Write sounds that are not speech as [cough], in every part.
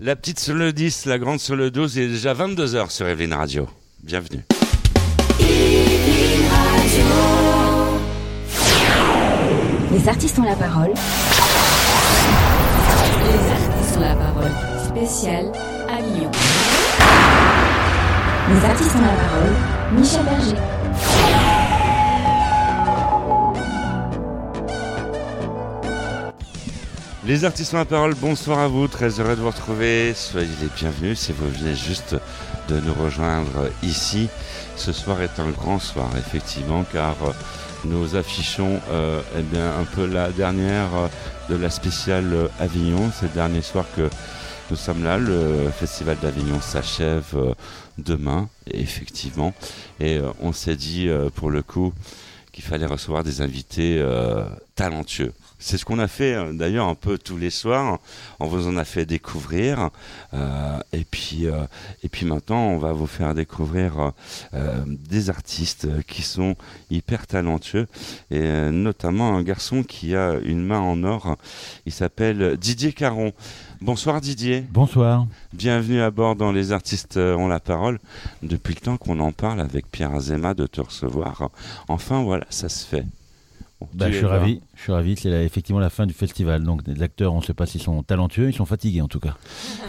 La petite sur le 10, la grande sur le 12, il est déjà 22h sur Evelyn Radio. Bienvenue. Les artistes ont la parole. Les artistes ont la parole. Spécial à Lyon. Les artistes ont la parole. Michel Berger. Les artistes la parole, bonsoir à vous, très heureux de vous retrouver. Soyez les bienvenus si vous venez juste de nous rejoindre ici. Ce soir est un grand soir, effectivement, car nous affichons euh, eh bien, un peu la dernière euh, de la spéciale euh, Avignon. C'est le dernier soir que nous sommes là. Le festival d'Avignon s'achève euh, demain, effectivement. Et euh, on s'est dit, euh, pour le coup, qu'il fallait recevoir des invités euh, talentueux. C'est ce qu'on a fait euh, d'ailleurs un peu tous les soirs. On vous en a fait découvrir. Euh, et, puis, euh, et puis maintenant, on va vous faire découvrir euh, des artistes qui sont hyper talentueux. Et notamment un garçon qui a une main en or. Il s'appelle Didier Caron. Bonsoir Didier. Bonsoir. Bienvenue à bord dans Les artistes ont la parole. Depuis le temps qu'on en parle avec Pierre Azema de te recevoir. Enfin voilà, ça se fait. Bon, Bah, je suis là. ravi. Je suis ravi. C'est effectivement la fin du festival. Donc les acteurs, on ne sait pas s'ils sont talentueux, ils sont fatigués en tout cas.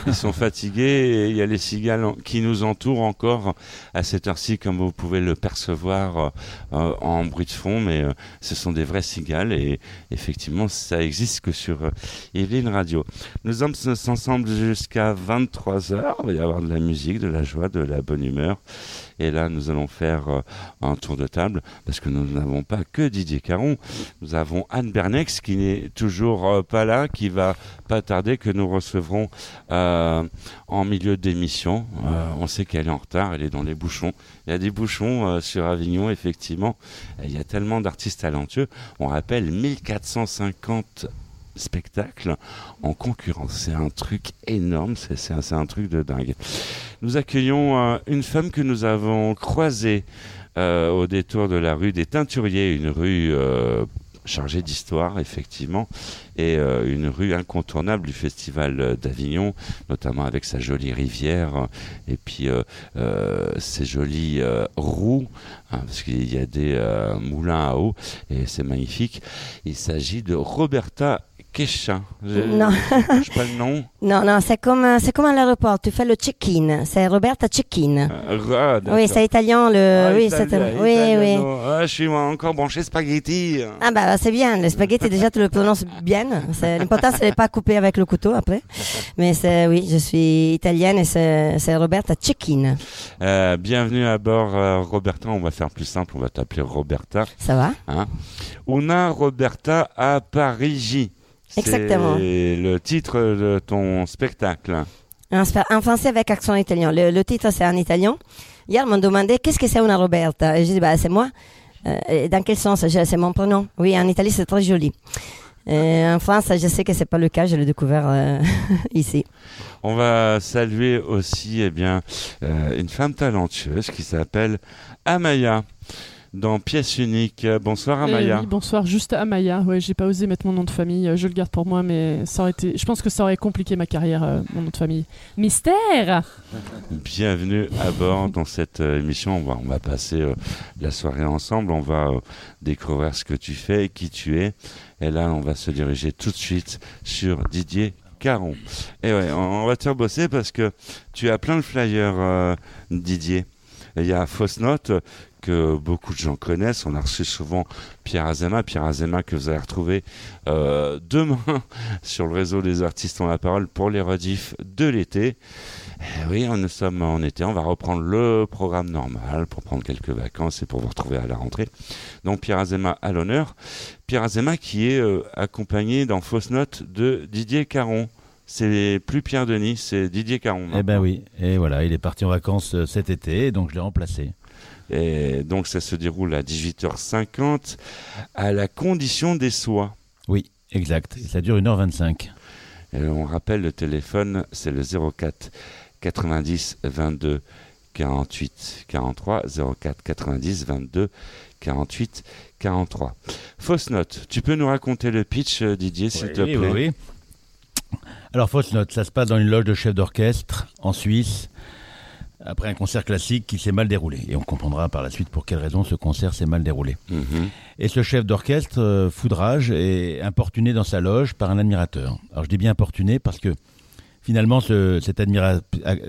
Ils sont fatigués et il y a les cigales qui nous entourent encore à cette heure-ci, comme vous pouvez le percevoir euh, euh, en bruit de fond, mais euh, ce sont des vraies cigales et effectivement, ça existe que sur euh, Radio. Nous sommes ensemble jusqu'à 23h. Il va y avoir de la musique, de la joie, de la bonne humeur. Et là, nous allons faire un tour de table parce que nous n'avons pas que Didier Caron. Anne Bernex qui n'est toujours euh, pas là, qui va pas tarder que nous recevrons euh, en milieu d'émission. Euh, on sait qu'elle est en retard, elle est dans les bouchons. Il y a des bouchons sur Avignon, effectivement. Il y a tellement d'artistes talentueux. On rappelle 1450 spectacles en concurrence. C'est un truc énorme, c'est- un, truc de dingue. Nous accueillons une femme que nous avons croisée au détour de la rue des Teinturiers, une rue chargée d'histoire, effectivement, et euh, une rue incontournable du Festival euh, d'Avignon, notamment avec sa jolie rivière euh, et puis ses jolies roues, hein, parce qu'il y a des moulins à eau, et c'est magnifique. Il s'agit de Roberta Je- Non. Je pas le [laughs] nom. Non, non, c'est comme, euh, c'est comme à l'aéroport, tu fais le check-in. C'est Roberta check-in. Euh, ah, d'accord. Oui, c'est italien, le. Ah, oui, c'est. Oui, italiano. oui. Ah, je suis encore branché spaghetti. Ah, bah, c'est bien. Le spaghetti, [laughs] déjà, tu le prononces bien. C'est, l'important, c'est de pas couper avec le couteau après. Mais c'est, oui, je suis italienne et c'est, c'est Roberta check-in. Euh, bienvenue à bord, euh, Roberta. On va faire plus simple, on va t'appeler Roberta. Ça va? Hein? Una Roberta à Parigi. Exactement. C'est le titre de ton spectacle. En français avec accent italien. Le, le titre, c'est en italien. Hier, ils m'ont demandé qu'est-ce que c'est una Roberta? Et j'ai dit, bah, c'est moi. Euh, et dans quel sens? Je- C'est mon prénom. Oui, en Italie, c'est très joli. Euh, en France, je sais que c'est pas le cas. Je l'ai découvert euh, [laughs] ici. On va saluer aussi eh bien, euh, une femme talentueuse qui s'appelle Amaya dans Pièce unique. Bonsoir Eh Amaya. oui, bonsoir, juste Amaya. Ouais, j'ai pas osé mettre mon nom de famille. euh, Je le garde pour moi, mais ça aurait été. Je pense que ça aurait compliqué ma carrière, euh, mon nom de famille. Mystère. [laughs] Bienvenue à bord dans cette euh, émission. On va, on va passer euh, la soirée ensemble. On va découvrir ce que tu fais et qui tu es. Et là, on va se diriger tout de suite sur Didier Caron. Et ouais, on, on va te faire bosser parce que tu as plein de flyers, Didier. Il y a Fausse Note que beaucoup de gens connaissent. On a reçu souvent Pierre Azema. Pierre Azema que vous allez retrouver euh, demain [laughs] sur le réseau des artistes ont la parole pour les rediffs de l'été. Eh oui, nous sommes en été, on va reprendre le programme normal pour prendre quelques vacances et pour vous retrouver à la rentrée. Donc Pierre Azema à l'honneur. Pierre Azema qui est euh, accompagné dans Fausse Note de Didier Caron. C'est plus Pierre Denis, c'est Didier Caron. Eh ben oui. Et voilà, il est parti en vacances euh, cet été, donc je l'ai remplacé. Et donc ça se déroule à 18h50 à la condition des soins. Oui, exact. Et ça dure 1h25. Et on rappelle le téléphone, c'est le 04 90 22 48 43 04 90 22 48 43. Fausse note. Tu peux nous raconter le pitch, euh, Didier, s'il te plaît oui, oui. Alors, fausse note, ça se passe dans une loge de chef d'orchestre en Suisse, après un concert classique qui s'est mal déroulé. Et on comprendra par la suite pour quelle raison ce concert s'est mal déroulé. Mhm. Et ce chef d'orchestre, euh, foudrage, est importuné dans sa loge par un admirateur. Alors je dis bien importuné parce que finalement ce- cet, admira-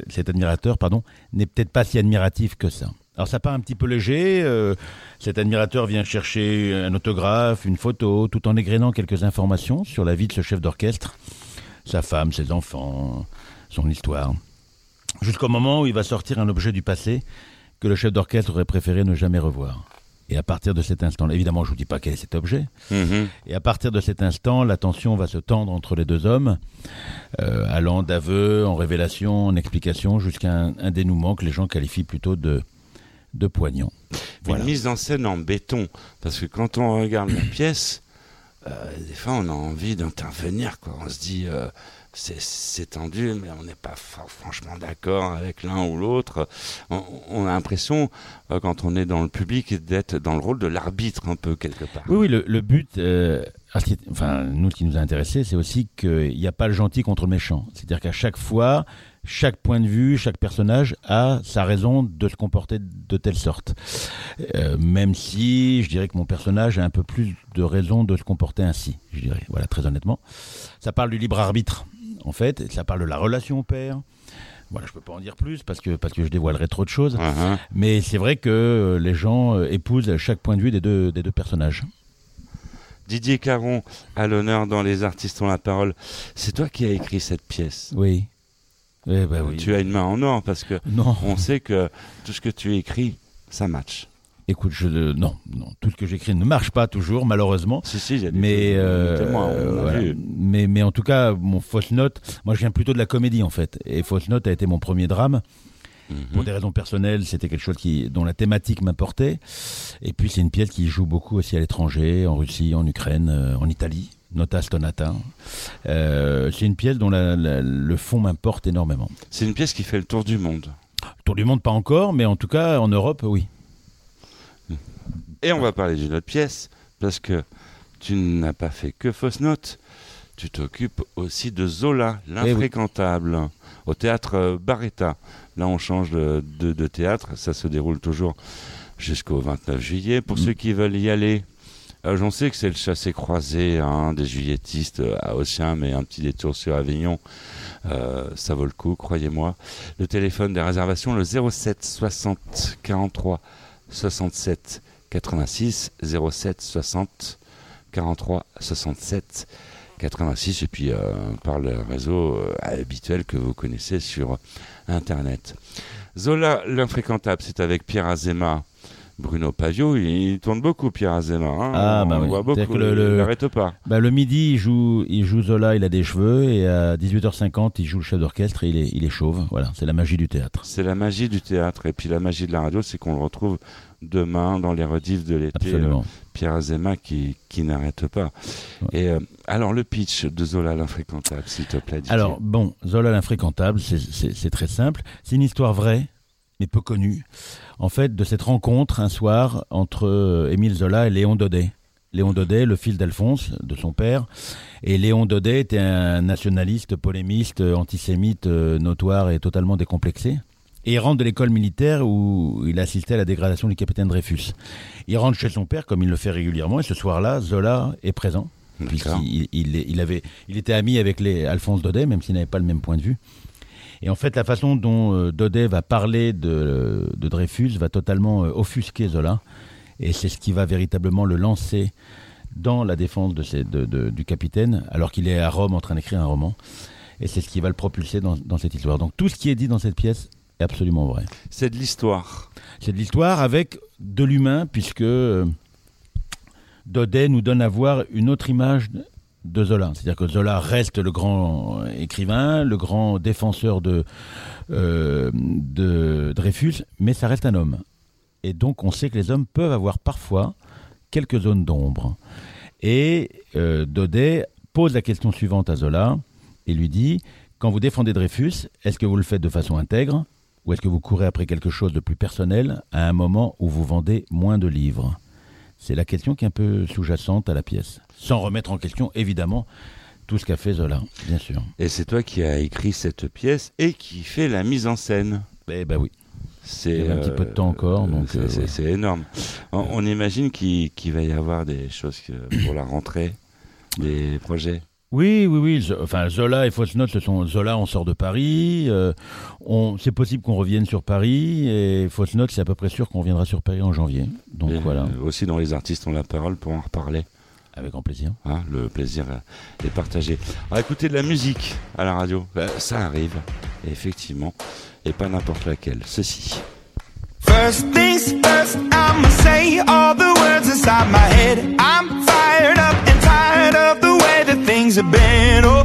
cet admirateur pardon, n'est peut-être pas si admiratif que ça. Alors ça part un petit peu léger, euh, cet admirateur vient chercher un autographe, une photo, tout en égrénant quelques informations sur la vie de ce chef d'orchestre, sa femme, ses enfants, son histoire. Jusqu'au moment où il va sortir un objet du passé que le chef d'orchestre aurait préféré ne jamais revoir. Et à partir de cet instant, évidemment, je ne vous dis pas quel est cet objet, Mhm. et à partir de cet instant, la tension va se tendre entre les deux hommes, euh, allant d'aveux en révélation, en explication, jusqu'à un, un dénouement que les gens qualifient plutôt de, de poignant. Voilà. Une mise en scène en béton. Parce que quand on regarde la pièce, euh, des fois on a envie d'intervenir. Quoi. On se dit, euh, c'est- tendu, mais on n'est pas franchement d'accord avec l'un ou l'autre. On, a l'impression, euh, quand on est dans le public, d'être dans le rôle de l'arbitre un peu quelque part. Oui, oui, le, but, euh, enfin, nous, qui nous a intéressé, c'est aussi qu'il n'y a pas le gentil contre le méchant. C'est-à-dire qu'à chaque fois, chaque point de vue, chaque personnage a sa raison de se comporter de telle sorte. Euh, même si, je dirais que mon personnage a un peu plus de raison de se comporter ainsi, je dirais, voilà, très honnêtement. Ça parle du libre arbitre, en fait, ça parle de la relation au père. Voilà, je peux pas en dire plus parce que, parce que je dévoilerais trop de choses. Mhm. Mais c'est vrai que euh, les gens euh, épousent chaque point de vue des deux, des deux personnages. Didier Caron, à l'honneur dans Les artistes ont la parole. C'est toi qui as écrit cette pièce. Oui. Eh ben oui. Tu as une main en or parce que Non, on sait que tout ce que tu écris, ça match. Écoute, je non, non, tout ce que j'écris ne marche pas toujours, malheureusement. Si, si, Mais, euh, témoins, on voilà. vu. mais, mais en tout cas, mon fausse note, moi je viens plutôt de la comédie en fait. Et fausse note a été mon premier drame. Pour Mhm. des raisons personnelles, c'était quelque chose qui, dont la thématique m'importait. Et puis c'est une pièce qui joue beaucoup aussi à l'étranger, en Russie, en Ukraine, euh, en Italie. Nota Stonata. Euh, c'est une pièce dont la- la- le fond m'importe énormément. C'est une pièce qui fait le tour du monde. Tour du monde, pas encore, mais en tout cas en Europe, oui. Et on va parler d'une autre pièce, parce que tu n'as pas fait que fausse note. Tu t'occupes aussi de Zola, l'infréquentable, au théâtre euh, Barretta. Là, on change de, de- de théâtre. Ça se déroule toujours jusqu'au 29 juillet. Pour Mm. ceux qui veulent y aller, euh, j'en sais que c'est le chassé-croisé hein, des juilletistes euh, à Ossien, mais un petit détour sur Avignon. Euh, ça vaut le coup, croyez-moi. Le téléphone des réservations, le 07 60 43 67 86 07 60 43 67 86 et puis euh, par le réseau euh, habituel que vous connaissez sur internet. Zola l'infréquentable, c'est avec Pierre Azema. Bruno Pavio, il tourne beaucoup Pierre Azema. hein. Ah, bah on oui. voit beaucoup, le- le- il n'arrête pas. Bah, le midi, il joue, il joue Zola, il a des cheveux, et à 18h50, il joue le chef d'orchestre et il est, il est chauve. Voilà, c'est la magie du théâtre. C'est la magie du théâtre et puis la magie de la radio, c'est qu'on le retrouve demain dans les rediffs de l'été. Absolument. Pierre Azema qui, qui n'arrête pas. Ouais. Et euh, alors le pitch de Zola l'infréquentable, s'il te plaît. Didier. Alors, bon, Zola l'infréquentable, c'est- très simple. C'est une histoire vraie, mais peu connue. En fait, de cette rencontre un soir entre euh, Émile Zola et Léon Daudet. Léon Daudet, le fils d'Alphonse, de son père. Et Léon Daudet était un nationaliste, polémiste, euh, antisémite, euh, notoire et totalement décomplexé. Et il rentre de l'école militaire où il assistait à la dégradation du capitaine Dreyfus. Il rentre chez son père, comme il le fait régulièrement, et ce soir-là, Zola est présent. Il, il avait, il était ami avec les Alphonse Daudet, même s'il n'avait pas le même point de vue. Et en fait, la façon dont euh, Daudet va parler de, de Dreyfus va totalement euh, offusquer Zola. Et c'est ce qui va véritablement le lancer dans la défense de de- de- du capitaine, alors qu'il est à Rome en train d'écrire un roman. Et c'est ce qui va le propulser dans, dans cette histoire. Donc tout ce qui est dit dans cette pièce est absolument vrai. C'est de l'histoire. C'est de l'histoire avec de l'humain, puisque euh, Daudet nous donne à voir une autre image de- de Zola. C'est-à-dire que Zola reste le grand écrivain, le grand défenseur de, euh, de Dreyfus, mais ça reste un homme. Et donc on sait que les hommes peuvent avoir parfois quelques zones d'ombre. Et euh, Daudet pose la question suivante à Zola et lui dit, quand vous défendez Dreyfus, est-ce que vous le faites de façon intègre? Ou est-ce que vous courez après quelque chose de plus personnel à un moment où vous vendez moins de livres? C'est la question qui est un peu sous-jacente à la pièce. Sans remettre en question, évidemment, tout ce qu'a fait Zola, bien sûr. Et c'est toi qui as écrit cette pièce et qui fait la mise en scène. Eh ben oui. C'est un petit peu de temps encore, donc, c'est- euh, ouais. énorme. On, on imagine qu'il va y avoir des choses pour la rentrée, des projets. Oui, oui, oui. Enfin, Zola et Fausse Note, ce sont Zola, on sort de Paris. euh, on, c'est possible qu'on revienne sur Paris. Et Fausse Note, c'est à peu près sûr qu'on reviendra sur Paris en janvier. Donc Et, voilà, euh, aussi dans les artistes ont la parole pour en reparler. avec grand plaisir. hein, le plaisir euh, est partagé. Alors écouter de la musique à la radio, bah, ça arrive, effectivement, et pas n'importe laquelle. Ceci. First things first, I'ma say all the words inside my head. I'm fired up and tired of the way that things have been. Oh,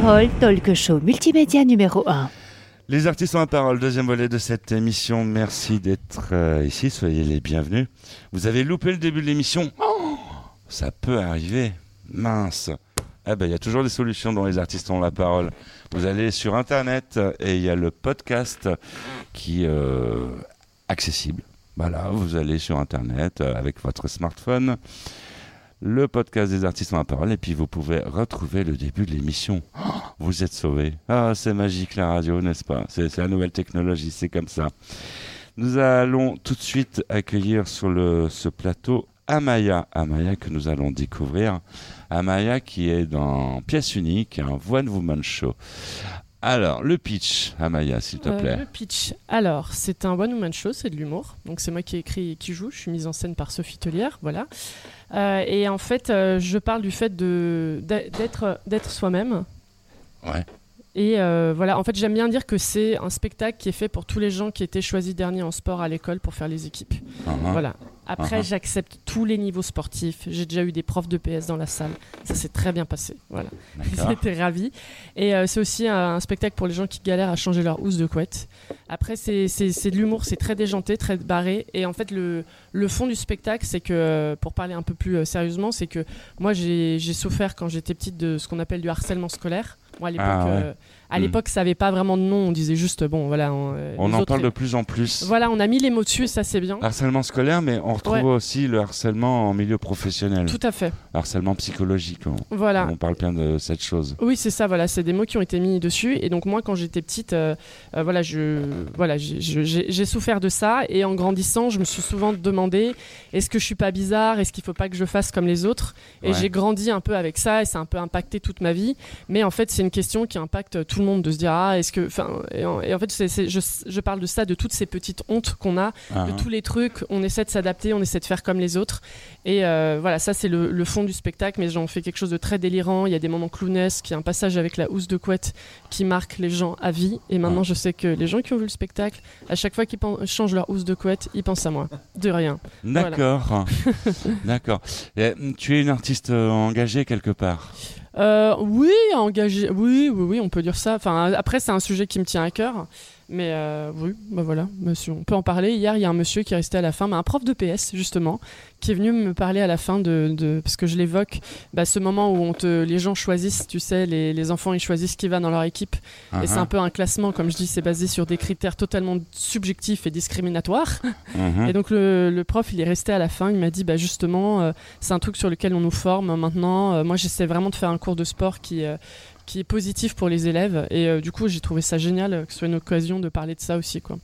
Parole, talk show multimédia numéro 1. Les artistes ont la parole, deuxième volet de cette émission. Merci d'être euh, ici, soyez les bienvenus. Vous avez loupé le début de l'émission Oh, Ça peut arriver, mince. Ah ben, il y a toujours des solutions dont les artistes ont la parole. Vous allez sur Internet et il y a le podcast qui est euh, accessible. Voilà, vous allez sur Internet euh, avec votre smartphone, le podcast des artistes ont la parole et puis vous pouvez retrouver le début de l'émission. Oh, [gasps] vous êtes sauvés. Ah, c'est magique la radio, n'est-ce pas? C'est la nouvelle technologie, c'est comme ça. Nous allons tout de suite accueillir sur le, ce plateau Amaya. Amaya que nous allons découvrir. Amaya qui est dans Pièce Unique, un One Woman Show. Alors, le pitch, Amaya, s'il te Euh, plaît. le pitch. Alors, c'est un one-woman show, c'est de l'humour. Donc, c'est moi qui écris et qui joue. Je suis mise en scène par Sophie Tellière, voilà. Euh, et en fait, euh, je parle du fait d'être d'être soi-même. Ouais. Et euh, voilà, en fait, j'aime bien dire que c'est un spectacle qui est fait pour tous les gens qui étaient choisis derniers en sport à l'école pour faire les équipes. Uhum. Voilà. Après, Uh-huh. j'accepte tous les niveaux sportifs. J'ai déjà eu des profs de PS dans la salle. Ça s'est très bien passé. Voilà. [laughs] J'étais ravie. Et euh, c'est aussi un, un spectacle pour les gens qui galèrent à changer leur housse de couette. Après, c'est c'est- c'est de l'humour, c'est très déjanté, très barré. Et en fait, le, le fond du spectacle, c'est que, euh, pour parler un peu plus euh, sérieusement, c'est que moi, j'ai souffert quand j'étais petite de ce qu'on appelle du harcèlement scolaire. À l'époque, Ah, ouais. À Mm. l'époque, ça n'avait pas vraiment de nom. On disait juste, bon, voilà. On, euh, On en autres- parle de plus en plus. Voilà, on a mis les mots dessus et ça, c'est bien. Harcèlement scolaire, mais on retrouve Ouais. aussi le harcèlement en milieu professionnel. Tout à fait. Harcèlement psychologique. On, Voilà. on parle bien de cette chose. Oui, c'est ça, voilà, c'est des mots qui ont été mis dessus. Et donc, moi, quand j'étais petite, euh, euh, voilà, je, voilà, j'ai- souffert de ça. Et en grandissant, je me suis souvent demandé est-ce que je suis pas bizarre? Est-ce qu'il faut pas que je fasse comme les autres? Et Ouais. j'ai grandi un peu avec ça et ça a un peu impacté toute ma vie. Mais en fait, c'est une question qui impacte tous tout le monde de se dire ah est-ce que enfin et, en et en fait c'est- c'est- je, je parle de ça de toutes ces petites hontes qu'on a Ah, de tous les trucs. On essaie de s'adapter on essaie de faire comme les autres. Et euh, voilà ça c'est le, le fond du spectacle mais j'en fais quelque chose de très délirant. Il y a des moments clownesques il y a un passage avec la housse de couette qui marque les gens à vie. Et maintenant je sais que les gens qui ont vu le spectacle à chaque fois qu'ils changent leur housse de couette ils pensent à moi. De rien. D'accord. [laughs] D'accord. Et, Tu es une artiste euh, engagée quelque part? Euh, oui, engagé. Oui, oui, oui, on peut dire ça. Enfin, après, c'est un sujet qui me tient à cœur. Mais euh, oui, bah voilà, monsieur, on peut en parler. Hier, il y a un monsieur qui est resté à la fin, un prof de PS justement, qui est venu me parler à la fin de, de- parce que je l'évoque, bah, ce moment où on te, les gens choisissent, tu sais, les, les enfants ils choisissent qui va dans leur équipe, et c'est un peu un classement, comme je dis, c'est basé sur des critères totalement subjectifs et discriminatoires. Mhm. Et donc le, le prof, il est resté à la fin, il m'a dit, bah justement, euh, c'est un truc sur lequel on nous forme maintenant. Euh, moi, j'essaie vraiment de faire un cours de sport qui, qui est positif pour les élèves. Et euh, du coup, j'ai trouvé ça génial que ce soit une occasion de parler de ça aussi. Quoi.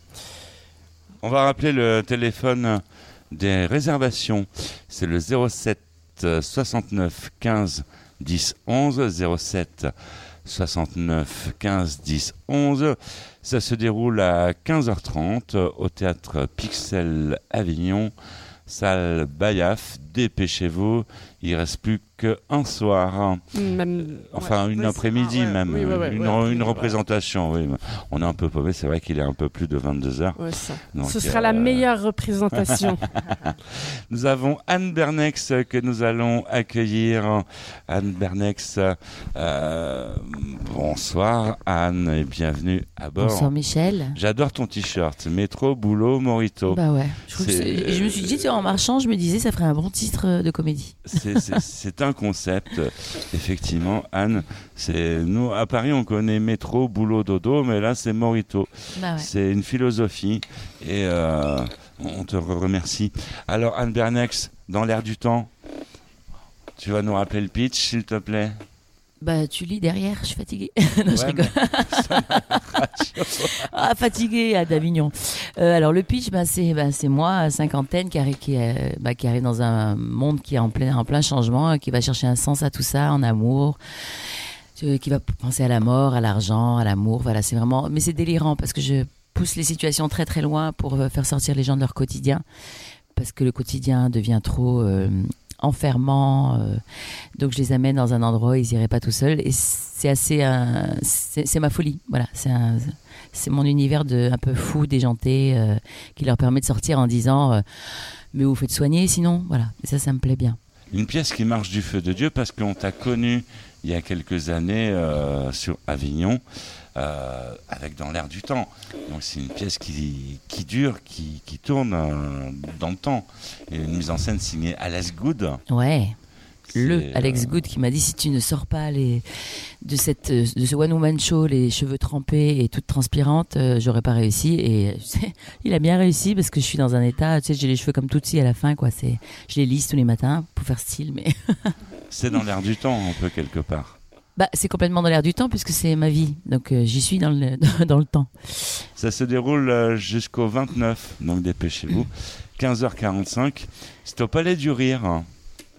On va rappeler le téléphone des réservations. C'est le 07 euh, 69 15 10 11 07 69 15 10 11. Ça se déroule à 15h30 euh, au théâtre Pixel Avignon, salle Bayaf. Dépêchez-vous, il reste plus qu'un soir. Même, Enfin, ouais. une après-midi ah, ouais, même. oui, ouais, ouais, une, ouais, une ouais. représentation, oui. On est un peu paumé, c'est vrai qu'il est un peu plus de 22h. Ouais, ça. Donc, Ce sera euh, la meilleure représentation. [laughs] [laughs] Nous avons Anne Bernex que nous allons accueillir. Anne Bernex, euh, bonsoir Anne et bienvenue à bord. Bonsoir Michel. J'adore ton t-shirt, métro, boulot, morito. Bah ouais. Je, je me suis dit, en marchant, je me disais, ça ferait un bon titre de comédie. C'est- un concept, effectivement, Anne. Nous à Paris, on connaît métro, boulot, dodo, mais là c'est morito. Bah ouais. C'est une philosophie et euh, on te re- remercie. Alors Anne Bernex, dans l'air du temps, tu vas nous rappeler le pitch, s'il te plaît? Bah tu lis derrière, je suis fatiguée. [laughs] non, je rigole. [laughs] ah, fatiguée à d'Avignon. Euh, alors le pitch, bah, c'est bah, moi, cinquantaine, qui arrive, qui, euh, bah, qui arrive dans un monde qui est en plein, en plein changement, qui va chercher un sens à tout ça, en amour. euh, qui va penser à la mort, à l'argent, à l'amour. Voilà, c'est vraiment. Mais c'est délirant parce que je pousse les situations très très loin pour faire sortir les gens de leur quotidien. Parce que le quotidien devient trop euh, enfermant. euh, donc je les amène dans un endroit ils iraient pas tout seuls. Et c'est assez. c'est ma folie. Voilà, c'est mon univers de, un peu fou, déjanté, euh, qui leur permet de sortir en disant euh, Mais vous faites soigner sinon Voilà, ça, ça me plaît bien. Une pièce qui marche du feu de Dieu parce qu'on t'a connu il y a quelques années sur Avignon euh, avec Dans l'air du temps. Donc c'est une pièce qui, qui dure, qui, qui tourne euh, dans le temps. Et une mise en scène signée Alice Good. Ouais. Le C'est, Alex euh, Good qui m'a dit si tu ne sors pas les de cette euh, de ce one woman show les cheveux trempés et toute transpirante euh, j'aurais pas réussi et euh, [laughs] il a bien réussi parce que je suis dans un état tu sais j'ai les cheveux comme Tootsie à la fin quoi je les lisse tous les matins pour faire style mais [laughs] C'est dans l'air du temps, un peu quelque part. Bah c'est complètement dans l'air du temps puisque c'est ma vie donc euh, j'y suis dans le [laughs] dans le temps Ça se déroule euh, jusqu'au 29, donc dépêchez-vous. [clears throat] 15h45. C'est au Palais du Rire, hein,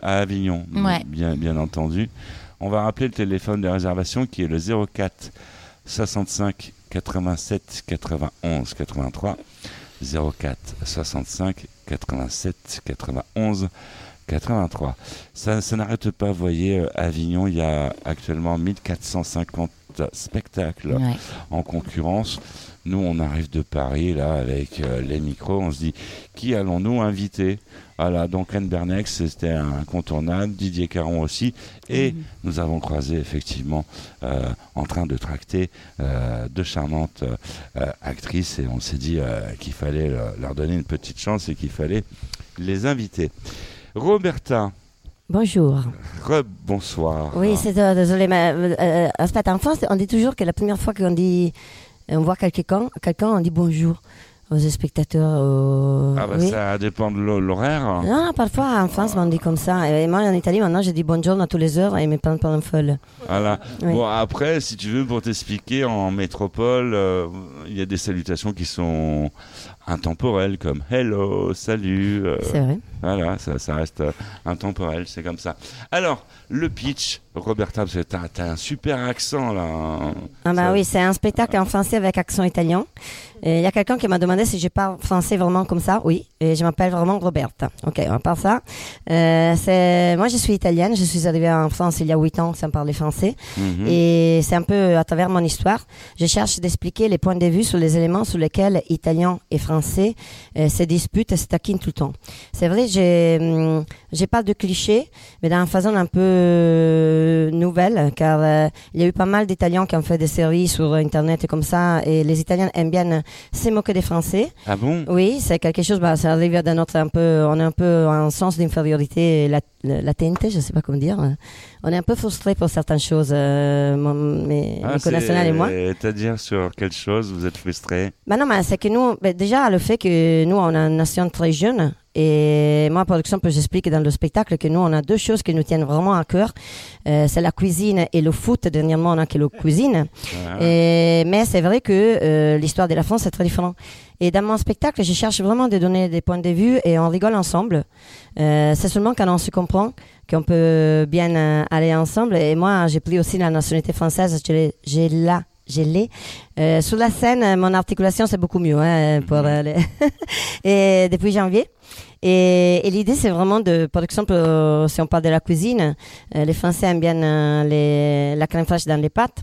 à Avignon, Ouais. bien, bien entendu. On va rappeler le téléphone de réservation qui est le 04 65 87 91 83. 04 65 87 91 83. Ça, ça n'arrête pas, vous voyez, euh, Avignon, il y a actuellement 1450 spectacles ouais. en concurrence. Nous, on arrive de Paris, là, avec euh, les micros, on se dit, qui allons-nous inviter? Voilà, donc Anne Bernex, c'était un incontournable, Didier Caron aussi, et Mhm. nous avons croisé, effectivement, euh, en train de tracter euh, deux charmantes actrices, et on s'est dit qu'il fallait leur donner une petite chance et qu'il fallait les inviter. Roberta, Bonjour. re-bonsoir. Oui, c'est euh, désolé, mais euh, euh, en France, on dit toujours que la première fois qu'on dit, on voit quelqu'un, quelqu'un, on dit bonjour aux spectateurs. aux- Ah bah oui. ça dépend de l'ho- l'horaire. Non, parfois en France, on dit comme ça. Et moi, en Italie, maintenant, je dis bonjour à tous les heures et ils me prennent une folle. Voilà. Oui. Bon, après, si tu veux, pour t'expliquer, en métropole, euh, il y a des salutations qui sont intemporels comme hello, salut. euh, C'est vrai. voilà, ça, ça reste euh, intemporel, c'est comme ça. Alors, le pitch, Roberta, t'as as un super accent là. hein. Ah bah Ça- oui, c'est un spectacle en français avec accent italien. Il y a quelqu'un qui m'a demandé si je parle français vraiment comme ça. Oui, et je m'appelle vraiment Roberta. Ok, on parle ça. Euh, moi, je suis italienne. Je suis arrivée en France il y a huit ans sans parler français. Mhm. Et c'est un peu à travers mon histoire, je cherche d'expliquer les points de vue sur les éléments sur lesquels Italiens et Français euh, se disputent et se taquinent tout le temps. C'est vrai, j'ai hum, pas de clichés, mais d'une façon un peu euh, nouvelle, car euh, il y a eu pas mal d'Italiens qui ont fait des séries sur Internet et comme ça, et les Italiens aiment bien se moquer des Français. Ah bon? Oui, c'est quelque chose, bah, ça arrive d'un autre un peu, on est un peu en sens d'infériorité lat- latente, je sais pas comment dire. On est un peu frustré pour certaines choses, euh, mon- mes, Ah, mes et moi. C'est-à-dire sur quelle chose vous êtes frustré? Bah non, mais c'est que nous, bah, déjà, le fait que nous, on a une nation très jeune, et moi, par exemple, j'explique dans le spectacle que nous, on a deux choses qui nous tiennent vraiment à cœur. Euh, c'est la cuisine et le foot. Dernièrement, on a que la cuisine. Et, mais c'est vrai que euh, l'histoire de la France est très différente. Et dans mon spectacle, je cherche vraiment de donner des points de vue et on rigole ensemble. Euh, c'est seulement quand on se comprend qu'on peut bien euh, aller ensemble. Et moi, j'ai pris aussi la nationalité française. Je l'ai- J'ai là. J'ai l'ai. Euh, sur la scène, euh, mon articulation c'est beaucoup mieux hein, pour euh, les- [laughs] et depuis janvier. Et, et l'idée c'est vraiment de, par exemple, euh, si on parle de la cuisine, euh, les Français aiment bien euh, les, la crème fraîche dans les pâtes.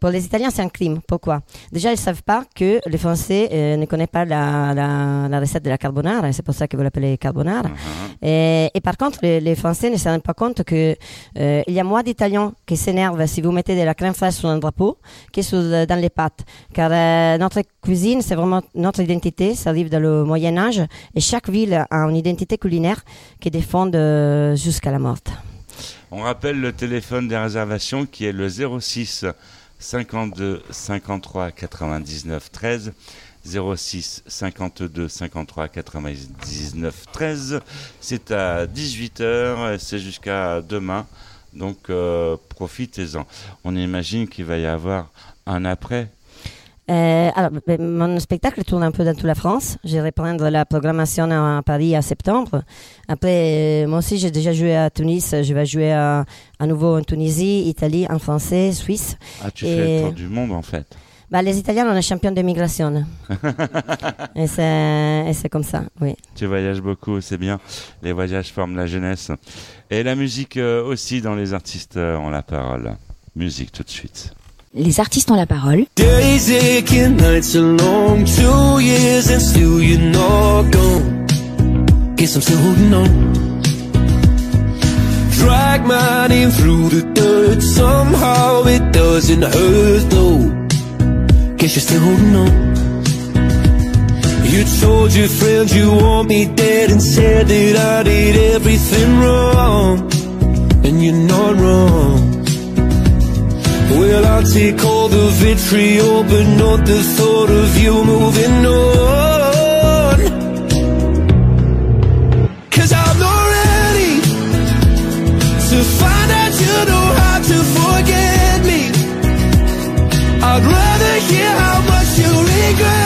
Pour les Italiens c'est un crime. Pourquoi? Déjà ils savent pas que les Français ne connaissent pas la, la, la recette de la carbonara. C'est pour ça que vous l'appelez carbonara. Uh-huh. Et, et par contre, les, les Français ne se rendent pas compte euh, il y a moins d'Italiens qui s'énervent si vous mettez de la crème fraîche sur un drapeau que sur, dans les pâtes. Car notre cuisine, c'est vraiment notre identité. Ça arrive dans le Moyen Âge et chaque ville a une identité culinaire qui défend euh, jusqu'à la mort. On rappelle le téléphone des réservations qui est le 06 52 53 99 13. 06 52 53 99 13. C'est à 18h, c'est jusqu'à demain. Donc euh, profitez-en. On imagine qu'il va y avoir un après. Euh, alors, ben, mon spectacle tourne un peu dans toute la France. Je vais reprendre la programmation à Paris en septembre. Après, euh, moi aussi, j'ai déjà joué à Tunis. Je vais jouer à, à nouveau en Tunisie, Italie, en français, Suisse. Ah, tu Et- fais le tour du monde en fait. Bah, les Italiens, on est champions de migration. [laughs] et c'est comme ça, oui. Tu voyages beaucoup, c'est bien. Les voyages forment la jeunesse. Et la musique euh, aussi dans les artistes ont la parole. Musique tout de suite. Les artistes ont la parole. Days aching, nights are long, two years and still holding on. Drag my name through the dirt, somehow it doesn't hurt though. Guess you're still holding on. You told your friends you want me dead and said that I did everything wrong. And you're not wrong. Well, I'll take all the vitriol, but not the thought of you moving on. Cause I'm not ready to find out you know how to forget me. I'd rather hear how much you regret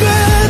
You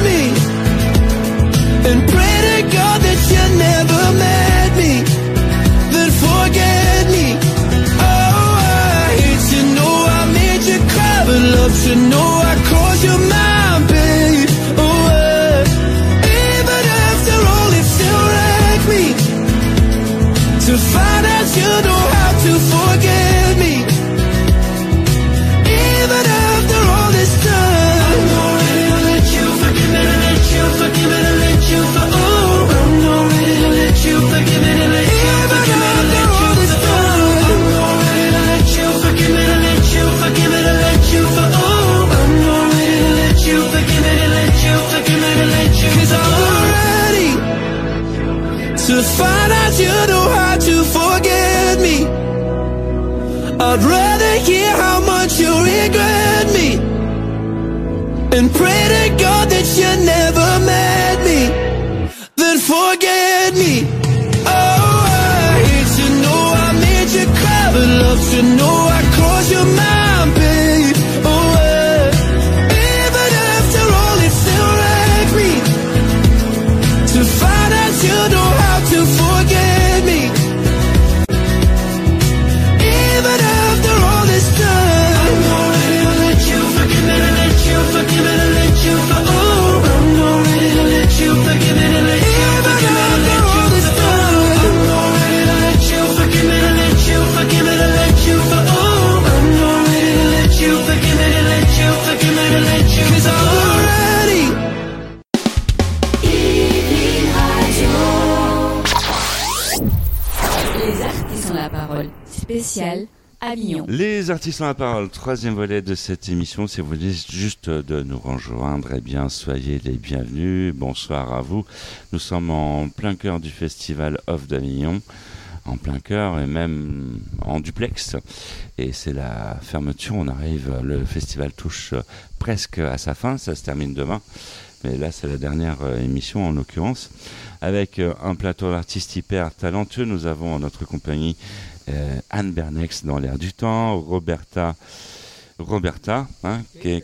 I'd rather hear how much you regret me and pray to God that you never met me than forget me. Oh, I hate to know I made you cry, but love to know I crossed your mind, Spécial Avignon. Les artistes ont la parole, troisième volet de cette émission. Si vous voulez juste de nous rejoindre, eh bien, soyez les bienvenus. Bonsoir à vous. Nous sommes en plein cœur du festival Off d'Avignon, en plein cœur et même en duplex. Et c'est la fermeture. On arrive, le festival touche presque à sa fin. Ça se termine demain. Mais là, c'est la dernière euh, émission en l'occurrence. Avec euh, un plateau d'artistes hyper talentueux, nous avons en notre compagnie euh, Anne Bernex dans l'air du temps, Roberta, Roberta, hein, qui,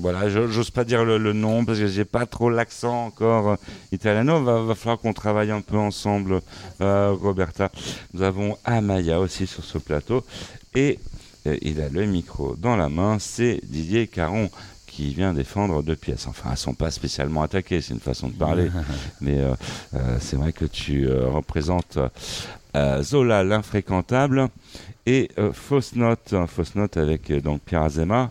voilà, je- j'ose pas dire le, le nom parce que j'ai pas trop l'accent encore euh, italiano. Va, va falloir qu'on travaille un peu ensemble, euh, Roberta. Nous avons Amaya aussi sur ce plateau et euh, il a le micro dans la main. C'est Didier Caron qui vient défendre deux pièces. Enfin, elles sont pas spécialement attaquées, c'est une façon de parler, [laughs] mais euh, euh, c'est vrai que tu euh, représentes Zola l'infréquentable et euh, Fausse Note, hein, Fausse Note avec euh, donc Pierre Azema,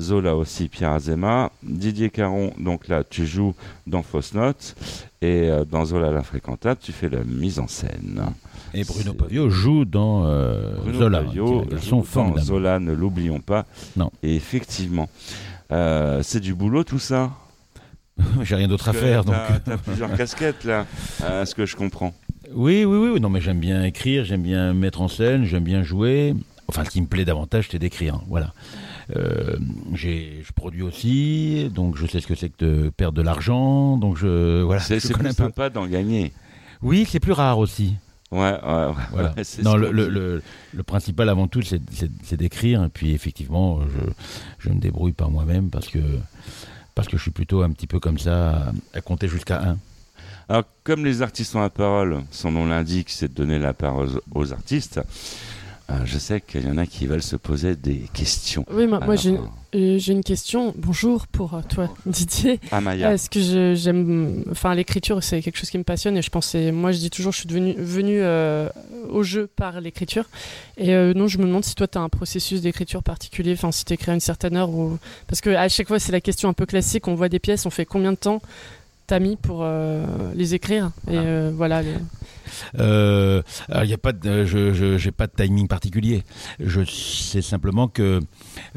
Zola aussi Pierre Azema, Didier Caron, donc là tu joues dans Fausse Note et euh, dans Zola l'infréquentable tu fais la mise en scène. Et Bruno Pavio joue dans euh, Bruno Zola, Pavio joue dans. Zola, ne l'oublions pas. Non. Et effectivement, euh, c'est du boulot tout ça? [laughs] J'ai rien d'autre à faire, donc. T'as plusieurs [laughs] casquettes là, à ce que je comprends. Oui, oui, oui, oui. Non, mais j'aime bien écrire, j'aime bien mettre en scène, j'aime bien jouer. Enfin, ce qui me plaît davantage, c'est d'écrire. Voilà. Euh, j'ai- je produis aussi, donc je sais ce que c'est que de perdre de l'argent. Donc je voilà. C'est je c'est plus sympa d'en gagner. Oui, c'est plus rare aussi. Ouais, ouais, ouais. Voilà. [laughs] c'est non, le, le, dit. le, le principal avant tout, c'est c'est- c'est d'écrire. Et puis effectivement, je, je me débrouille par moi-même parce que parce que je suis plutôt un petit peu comme ça à, à compter jusqu'à un. Alors, comme les artistes ont la parole, son nom l'indique, c'est de donner la parole aux, artistes. euh, je sais qu'il y en a qui veulent se poser des questions. Oui, moi, j'ai euh, j'ai une question. Bonjour pour euh, toi, Didier. Amaya. Est-ce que j'aime, enfin l'écriture, c'est quelque chose qui me passionne et je pense, c'est- moi je dis toujours, je suis devenu venu euh, au jeu par l'écriture. Et non, je me demande si toi tu as un processus d'écriture particulier, enfin si tu écris à une certaine heure ou parce que à chaque fois c'est la question un peu classique. On voit des pièces, on fait combien de temps t'as mis pour euh, les écrire et Ah. euh, voilà. les- Euh, alors, il y a pas de, je, j'ai pas de timing particulier. Je sais simplement que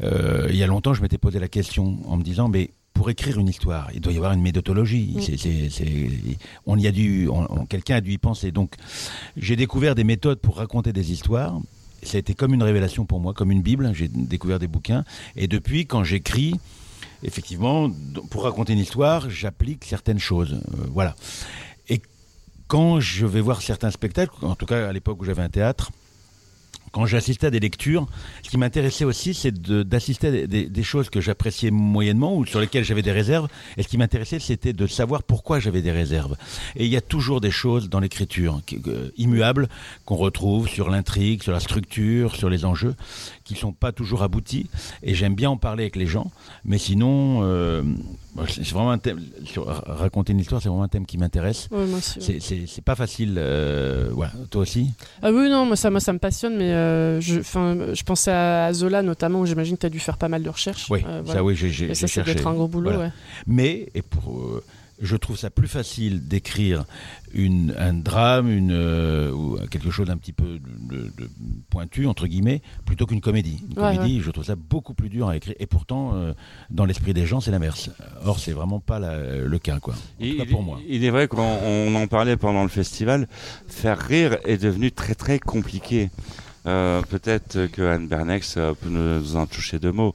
euh, il y a longtemps, je m'étais posé la question en me disant, mais pour écrire une histoire, il doit y avoir une méthodologie. C'est, c'est, c'est- on y a dû, quelqu'un a dû y penser. Donc, j'ai découvert des méthodes pour raconter des histoires. Ça a été comme une révélation pour moi, comme une bible. J'ai découvert des bouquins. Et depuis, quand j'écris, effectivement, pour raconter une histoire, j'applique certaines choses. Euh, voilà. Et quand je vais voir certains spectacles, en tout cas à l'époque où j'avais un théâtre, quand j'assistais à des lectures, ce qui m'intéressait aussi, c'est de- d'assister à des, choses que j'appréciais moyennement ou sur lesquelles j'avais des réserves. Et ce qui m'intéressait, c'était de savoir pourquoi j'avais des réserves. Et il y a toujours des choses dans l'écriture immuables qu'on retrouve sur l'intrigue, sur la structure, sur les enjeux, qui sont pas toujours aboutis. Et j'aime bien en parler avec les gens. Mais sinon, euh, c'est vraiment un thème. sur- raconter une histoire, c'est vraiment un thème qui m'intéresse. Ouais. C'est- pas facile. euh, voilà. Toi aussi? Ah oui, non, moi ça, moi, ça me passionne, mais euh, je, 'fin, je pensais à Zola notamment, où j'imagine que tu as dû faire pas mal de recherches. Oui, Euh, ça oui, j'ai j'ai ça, doit cherché. être un gros boulot, Voilà. ouais. Mais et pour, euh, je trouve ça plus facile d'écrire une, un drame, une, euh, ou quelque chose d'un petit peu de, de- de pointu, entre guillemets, plutôt qu'une comédie. Une Ouais, comédie, je trouve ça beaucoup plus dur à écrire. Et pourtant, euh, dans l'esprit des gens, c'est l'inverse. Or, c'est vraiment pas la- le cas, quoi. En tout cas Il, pour moi. il est vrai qu'on on en parlait pendant le festival, faire rire est devenu très très compliqué. Euh, Peut-être que Anne Bernex euh, peut nous en toucher deux mots.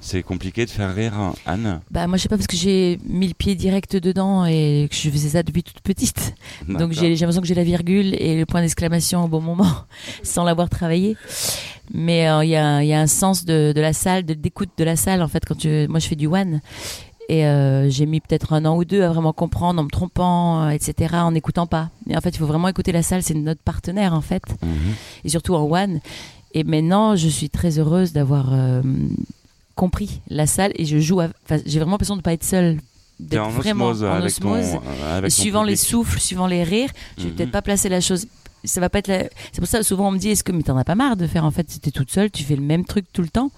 C'est compliqué de faire rire hein, Anne. Bah moi je sais pas parce que j'ai mis le pied direct dedans et que je faisais ça depuis toute petite. Donc j'ai l'impression que j'ai la virgule et le point d'exclamation au bon moment [laughs] sans l'avoir travaillé. Mais euh, il y, a, il y a un sens de, de la salle, de d'écoute de la salle en fait quand tu moi je fais du one et euh, j'ai mis peut-être un an ou deux à vraiment comprendre en me trompant euh, etc en n'écoutant pas. Et en fait il faut vraiment écouter la salle, c'est notre partenaire en fait Mhm. et surtout en one. Et maintenant, je suis très heureuse d'avoir euh, compris la salle et je joue. à- enfin, J'ai vraiment l'impression de ne pas être seule, d'être en vraiment osmose en avec ton, osmose. avec et ton suivant les souffles, suivant les rires, je vais Mhm. peut-être pas placer la chose. Ça va pas être. C'est pour ça souvent on me dit est-ce que mais t'en as pas marre de faire en fait c'était toute seule, tu fais le même truc tout le temps?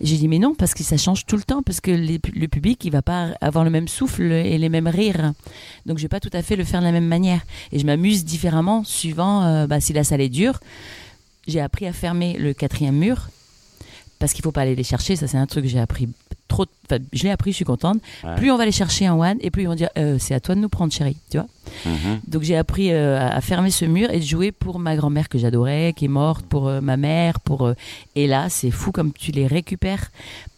J'ai dit mais non parce que ça change tout le temps parce que le public il va pas avoir le même souffle et les mêmes rires. Donc je vais pas tout à fait le faire de la même manière et je m'amuse différemment suivant euh, bah, si la salle est dure. J'ai appris à fermer le quatrième mur parce qu'il faut pas aller les chercher. Ça c'est un truc que j'ai appris trop. Enfin, je l'ai appris, je suis contente. Ouais. Plus on va les chercher en one et plus ils vont dire Euh, c'est à toi de nous prendre chérie, tu vois. Mhm. Donc j'ai appris euh, à à fermer ce mur et de jouer pour ma grand-mère que j'adorais, qui est morte, pour euh, ma mère, pour et là c'est fou comme tu les récupères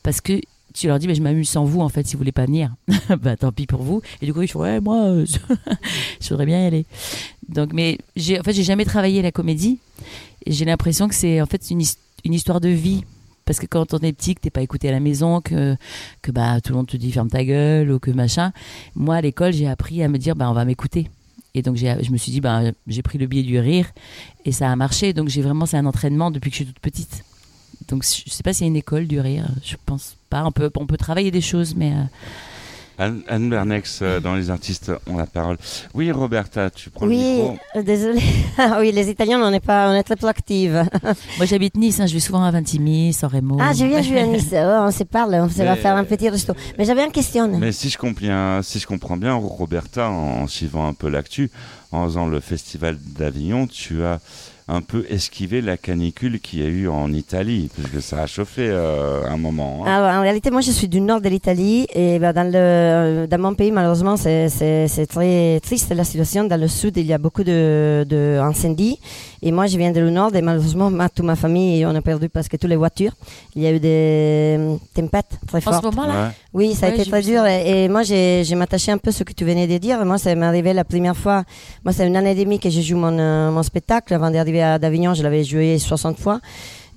parce que tu leur dis mais je m'amuse sans vous en fait si vous voulez pas venir [laughs] bah tant pis pour vous et du coup ils font ouais moi euh, [laughs] je voudrais bien y aller donc mais j'ai en fait j'ai jamais travaillé la comédie et j'ai l'impression que c'est en fait une, his- une histoire de vie parce que quand on est petit que t'es pas écouté à la maison que que bah tout le monde te dit ferme ta gueule ou que machin moi à l'école j'ai appris à me dire bah on va m'écouter. Et donc je me suis dit bah j'ai pris le biais du rire et ça a marché. Donc j'ai vraiment c'est un entraînement depuis que je suis toute petite. Donc je sais pas s'il y a une école du rire je pense pas. On peut on peut travailler des choses mais euh, Anne, Anne Bernex, euh, dans Les artistes ont la parole. Oui, Roberta, tu prends le Oui, micro. euh, désolé. [laughs] Ah oui, les Italiens, on n'est pas, on est très peu actifs. moi j'habite Nice hein, je vais souvent à Vintimille San Remo Ah, je viens jouer à Nice. [laughs] Oh, on se parle, on se va Mais- faire un petit resto. Mais j'avais une question. Mais si je comprends, si je comprends bien, Roberta, en suivant un peu l'actu, en faisant le festival d'Avignon, tu as un peu esquivé la canicule qu'il y a eu en Italie, parce que ça a chauffé euh, un moment. hein. Alors, en réalité, moi, je suis du nord de l'Italie et ben, dans, le, dans mon pays, malheureusement, c'est- très triste la situation. Dans le sud, il y a beaucoup de, de incendies et moi, je viens de le nord et malheureusement, ma, toute ma famille, on a perdu presque toutes les voitures. Il y a eu des euh, tempêtes très en fortes. ce moment là Ouais. Oui, ça a Ouais, été très dur ça. et, et moi j'ai j'ai m'attaché un peu à ce que tu venais de dire. Moi, ça m'est arrivé la première fois. Moi, c'est une année et demie que je joue mon, euh, mon spectacle. Avant d'arriver à d'Avignon, je l'avais joué 60 fois.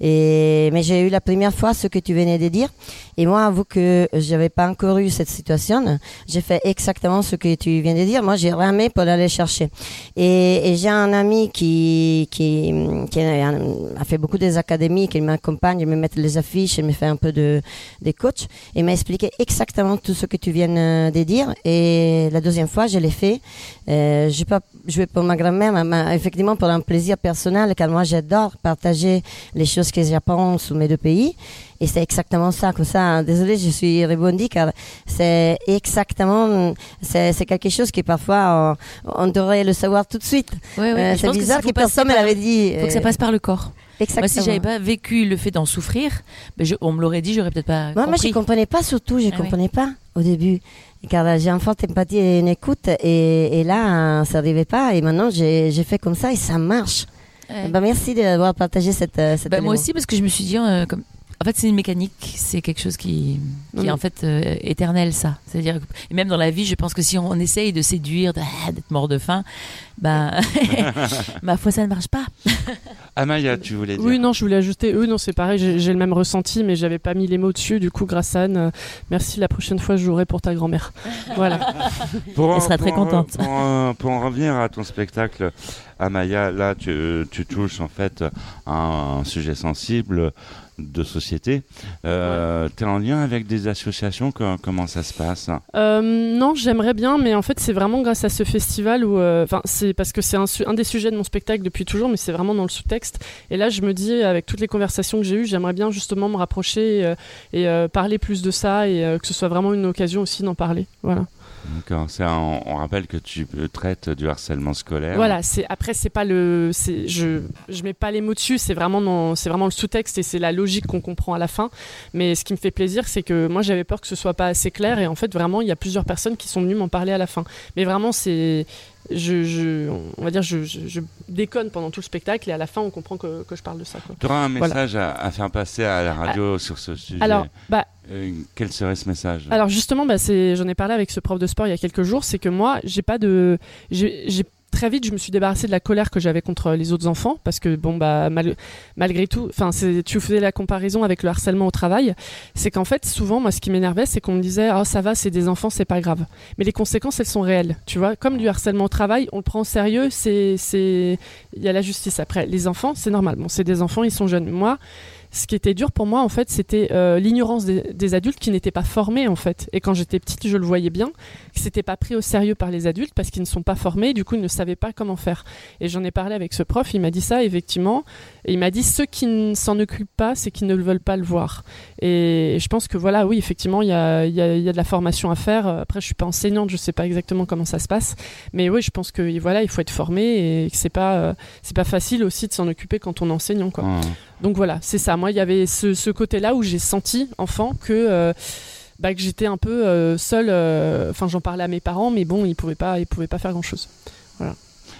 Et, mais j'ai eu la première fois ce que tu venais de dire. Et moi, avoue que j'avais pas encore eu cette situation. J'ai fait exactement ce que tu viens de dire. Moi, j'ai ramé pour aller chercher. Et, j'ai un ami qui, qui, qui a, fait beaucoup des académies, qui m'accompagne, me met les affiches, il me fait un peu de, des coachs. Et m'a expliqué exactement tout ce que tu viens euh, de dire. Et la deuxième fois, je l'ai fait. Euh, pas joué pour ma grand-mère, mais effectivement pour un plaisir personnel, car moi j'adore partager les choses que j'apprends sous mes deux pays. Et c'est exactement ça, comme ça. Désolée, je suis rebondie car c'est exactement, c'est c'est quelque chose qui parfois on, on devrait le savoir tout de suite. Ouais, ouais, Euh, c'est que bizarre que passer personne ne l'avait dit. faut que ça Euh, passe par le corps Exactement. moi si j'avais pas vécu le fait d'en souffrir ben, je- on me l'aurait dit j'aurais peut-être pas Moi, moi, je compris. comprenais pas surtout, je Ah oui. comprenais pas au début. Car j'ai une forte empathie et une écoute. Et, et là, euh, ça n'arrivait pas. Et maintenant, j'ai fait comme ça et ça marche. Ouais. Bah, merci d'avoir partagé cette, euh, cet Bah, moi aussi parce que je me suis dit euh, comme en fait c'est une mécanique c'est quelque chose qui, qui est en fait euh, éternel ça c'est à dire et même dans la vie je pense que si on, essaye de séduire ah, d'être mort de faim bah [laughs] [laughs] ma foi ça ne marche pas [laughs] Amaya, tu voulais dire Oui, non, je voulais ajouter. Eux, non, c'est pareil, j'ai le même ressenti, mais j'avais pas mis les mots dessus. Du coup, grâce à Anne, euh, merci. La prochaine fois, je jouerai pour ta grand-mère. Voilà. Pour, Elle sera très en- contente. Pour, en- pour en revenir à ton spectacle, Amaya, là, tu, tu touches en fait à un sujet sensible de société. Euh, Tu es en lien avec des associations? Co- Comment ça se passe? Euh, non, j'aimerais bien, mais en fait, c'est vraiment grâce à ce festival où, euh, enfin, c'est parce que c'est un, des sujets de mon spectacle depuis toujours, mais c'est vraiment dans le sous-texte. Et là, je me dis, avec toutes les conversations que j'ai eues, j'aimerais bien justement me rapprocher et euh, parler plus de ça et que ce soit vraiment une occasion aussi d'en parler. Voilà. On, rappelle que tu traites du harcèlement scolaire. Voilà. Après, c'est pas le, je, je mets pas les mots dessus. C'est vraiment, c'est vraiment le sous-texte et c'est la logique qu'on comprend à la fin. Mais ce qui me fait plaisir, c'est que moi, j'avais peur que ce soit pas assez clair et en fait, vraiment, il y a plusieurs personnes qui sont venues m'en parler à la fin. Mais vraiment, c'est, je, je, on va dire, je, je, je déconne pendant tout le spectacle et à la fin, on comprend que, que je parle de ça. Tu auras un Voilà. message à, à faire passer à la radio sur ce sujet. Alors, bah, Euh, quel serait ce message? Alors justement, bah, j'en ai parlé avec ce prof de sport il y a quelques jours, c'est que moi, j'ai pas de, j'ai- très vite, je me suis débarrassée de la colère que j'avais contre les autres enfants, parce que bon bah mal- malgré tout, enfin, tu faisais la comparaison avec le harcèlement au travail, c'est qu'en fait, souvent, moi, ce qui m'énervait, c'est qu'on me disait, ah ça va, c'est des enfants, c'est pas grave, mais les conséquences, elles sont réelles, tu vois, comme du harcèlement au travail, on le prend au sérieux, c'est, c'est, il y a la justice après. Les enfants, c'est normal, bon, c'est des enfants, ils sont jeunes. Moi, ce qui était dur pour moi, en fait, c'était euh, l'ignorance des, adultes qui n'étaient pas formés, en fait. Et quand j'étais petite, je le voyais bien, que c'était pas pris au sérieux par les adultes parce qu'ils ne sont pas formés, du coup, ils ne savaient pas comment faire. Et j'en ai parlé avec ce prof, il m'a dit ça, effectivement. Et il m'a dit, ceux qui ne s'en occupent pas, c'est qu'ils ne le veulent pas le voir. Et je pense que voilà, oui, effectivement, il y a, de la formation à faire. Après, je suis pas enseignante, je sais pas exactement comment ça se passe. Mais oui, je pense que voilà, il faut être formé et que c'est pas, euh, pas facile aussi de s'en occuper quand on est enseignant, quoi. Ah. Donc voilà, c'est ça. Moi, il y avait ce, côté-là où j'ai senti, enfant, que, euh, bah, j'étais un peu euh, seule. euh, Enfin, j'en parlais à mes parents, mais bon, ils pouvaient pas, pouvaient pas faire grand-chose.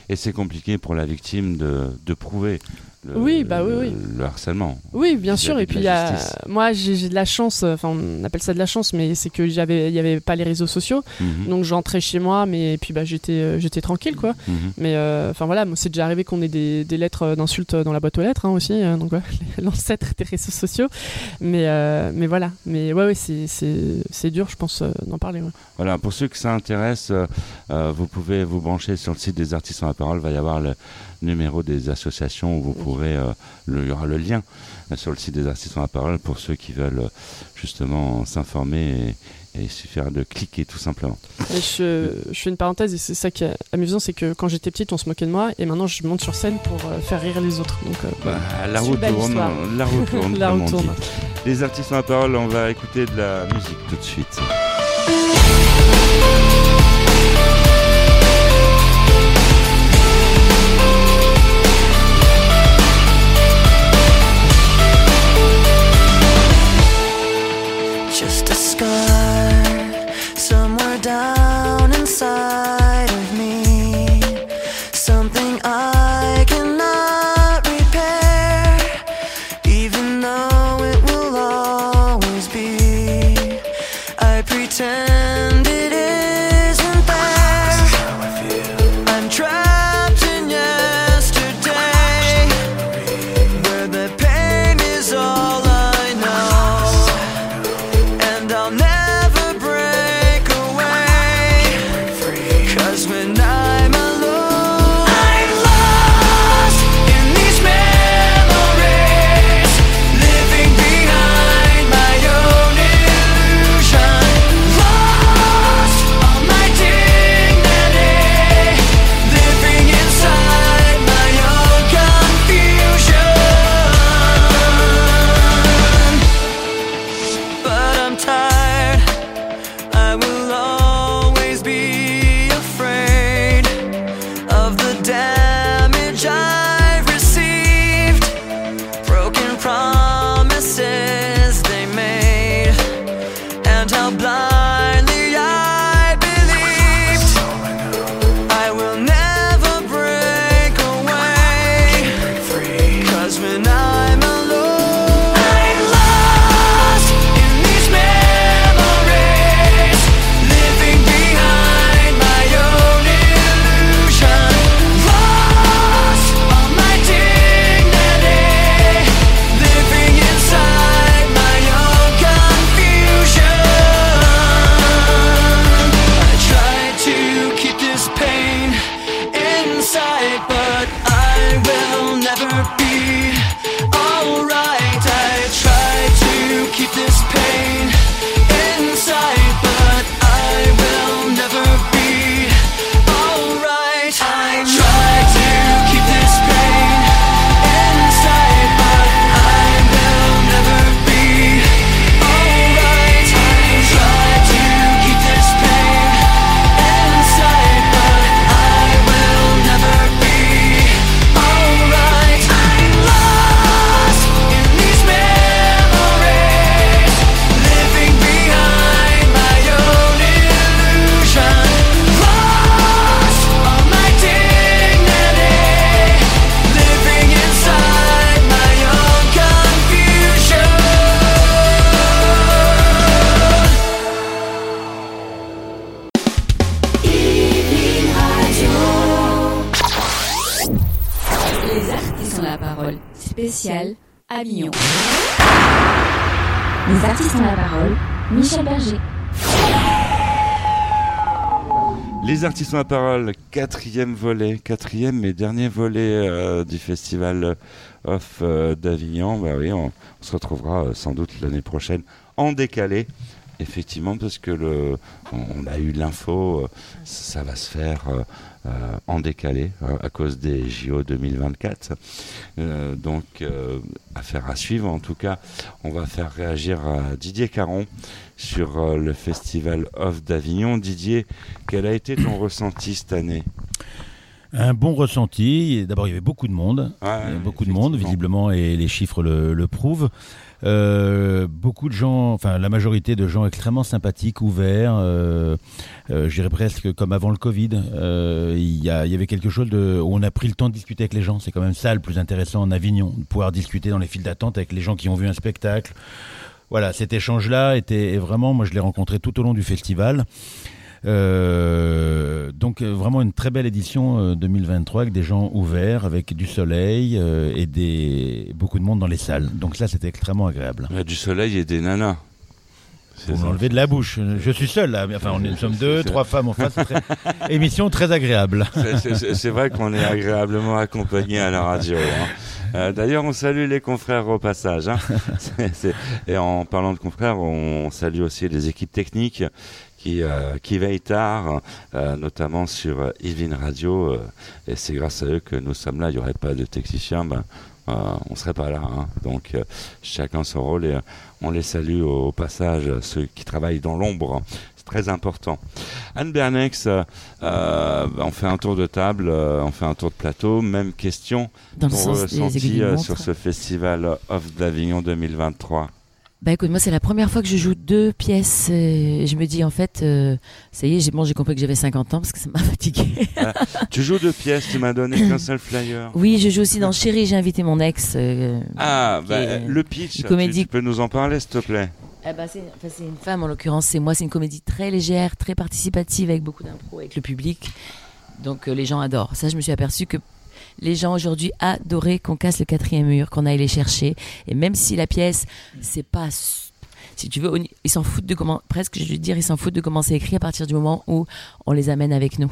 Et c'est compliqué pour la victime de prouver le, Oui, bah oui, le- oui. le harcèlement. Oui, bien sûr. Et puis, y a- moi, j'ai de la chance. euh, Enfin, on appelle ça de la chance, mais c'est que j'avais, il y avait pas les réseaux sociaux. Mhm. Donc, j'entrais chez moi, mais et puis, bah, j'étais, euh, j'étais tranquille, quoi. Mhm. Mais euh, enfin voilà, c'est déjà arrivé qu'on ait des, des lettres d'insultes dans la boîte aux lettres hein, aussi, euh, donc [laughs] l'ancêtre des réseaux sociaux. Mais, euh, mais voilà, mais ouais, ouais c'est, dur, je pense, d'en parler. ouais. Voilà, pour ceux que ça intéresse, vous pouvez vous brancher sur le site des artistes en la parole. Il va y avoir le numéro des associations où vous pourrez, euh, le- il y aura le lien sur le site des artistes en la parole pour ceux qui veulent euh, justement s'informer et, et il suffira de cliquer tout simplement. Et je, je fais une parenthèse et c'est ça qui est amusant, c'est que quand j'étais petite, on se moquait de moi et maintenant je monte sur scène pour euh, faire rire les autres. Donc, Bah, la belle [laughs] tourne, la roue tourne, La tourne. Les artistes en la parole, on va écouter de la musique tout de suite. Pretend Les artistes ont la parole, quatrième volet, quatrième et dernier volet euh, du festival Off euh, d'Avignon. Bah oui, on, se retrouvera euh, sans doute l'année prochaine en décalé. Effectivement, parce que le, on, a eu l'info, euh, ça va se faire en décalé euh, à cause des JO 2024. Euh, donc, euh, affaire à suivre. En tout cas, on va faire réagir à Didier Caron sur euh, le festival Off d'Avignon. Didier, quel a été ton ressenti cette année? Un bon ressenti. D'abord, il y avait beaucoup de monde. Ouais, beaucoup de monde, visiblement, et les chiffres le, le prouvent. Euh, beaucoup de gens, enfin la majorité de gens extrêmement sympathiques, ouverts. Euh, euh, je dirais presque comme avant le Covid. Euh, il, y y avait quelque chose de, où on a pris le temps de discuter avec les gens. C'est quand même ça le plus intéressant en Avignon, de pouvoir discuter dans les files d'attente avec les gens qui ont vu un spectacle. Voilà, cet échange-là était vraiment, moi je l'ai rencontré tout au long du festival. Euh, donc euh, vraiment une très belle édition euh, 2023 avec des gens ouverts, avec du soleil euh, et des beaucoup de monde dans les salles. Donc ça c'était extrêmement agréable. Il y a du soleil et des nanas. Ça. m'enlevez de la bouche. Je suis seul là. Enfin, on est, nous sommes deux, trois femmes en face. Très- [laughs] Émission très agréable. C'est- vrai qu'on est agréablement accompagné à la radio. hein. Euh, D'ailleurs, on salue les confrères au passage. hein. [laughs] Et en parlant de confrères, on salue aussi les équipes techniques qui, euh, qui veillent tard, euh, notamment sur euh, Yvelines Radio. euh, et c'est grâce à eux que nous sommes là. Il n'y aurait pas de techniciens, ben, euh, on serait pas là. hein. Donc, euh, chacun son rôle et euh, on les salue au, au passage, ceux qui travaillent dans l'ombre. C'est très important. Anne Bernex, euh, on fait un tour de table, euh, on fait un tour de plateau. Même question Dans des ressenti euh, sur ce festival Off d'Avignon 2023. Bah écoute, moi c'est la première fois que je joue deux pièces. euh, je me dis en fait, euh, ça y est, j'ai bon, j'ai compris que j'avais 50 ans parce que ça m'a [laughs] fatigué. tu joues deux pièces, tu m'as donné qu'un seul flyer. oui, je joue aussi dans Chérie, j'ai invité mon ex. euh, Ah, bah, est le pitch, comédie- tu, tu peux nous en parler s'il te plaît? Ah bah, c'est enfin, une femme en l'occurrence, c'est moi, c'est une comédie très légère, très participative avec beaucoup d'impro avec le public. Donc euh, les gens adorent. Ça, je me suis aperçu que les gens aujourd'hui adoraient qu'on casse le quatrième mur, qu'on aille les chercher. Et même si la pièce, c'est pas. Si tu veux, ils s'en foutent de comment. Presque, je vais dire, ils s'en foutent de commencer à écrire à partir du moment où on les amène avec nous.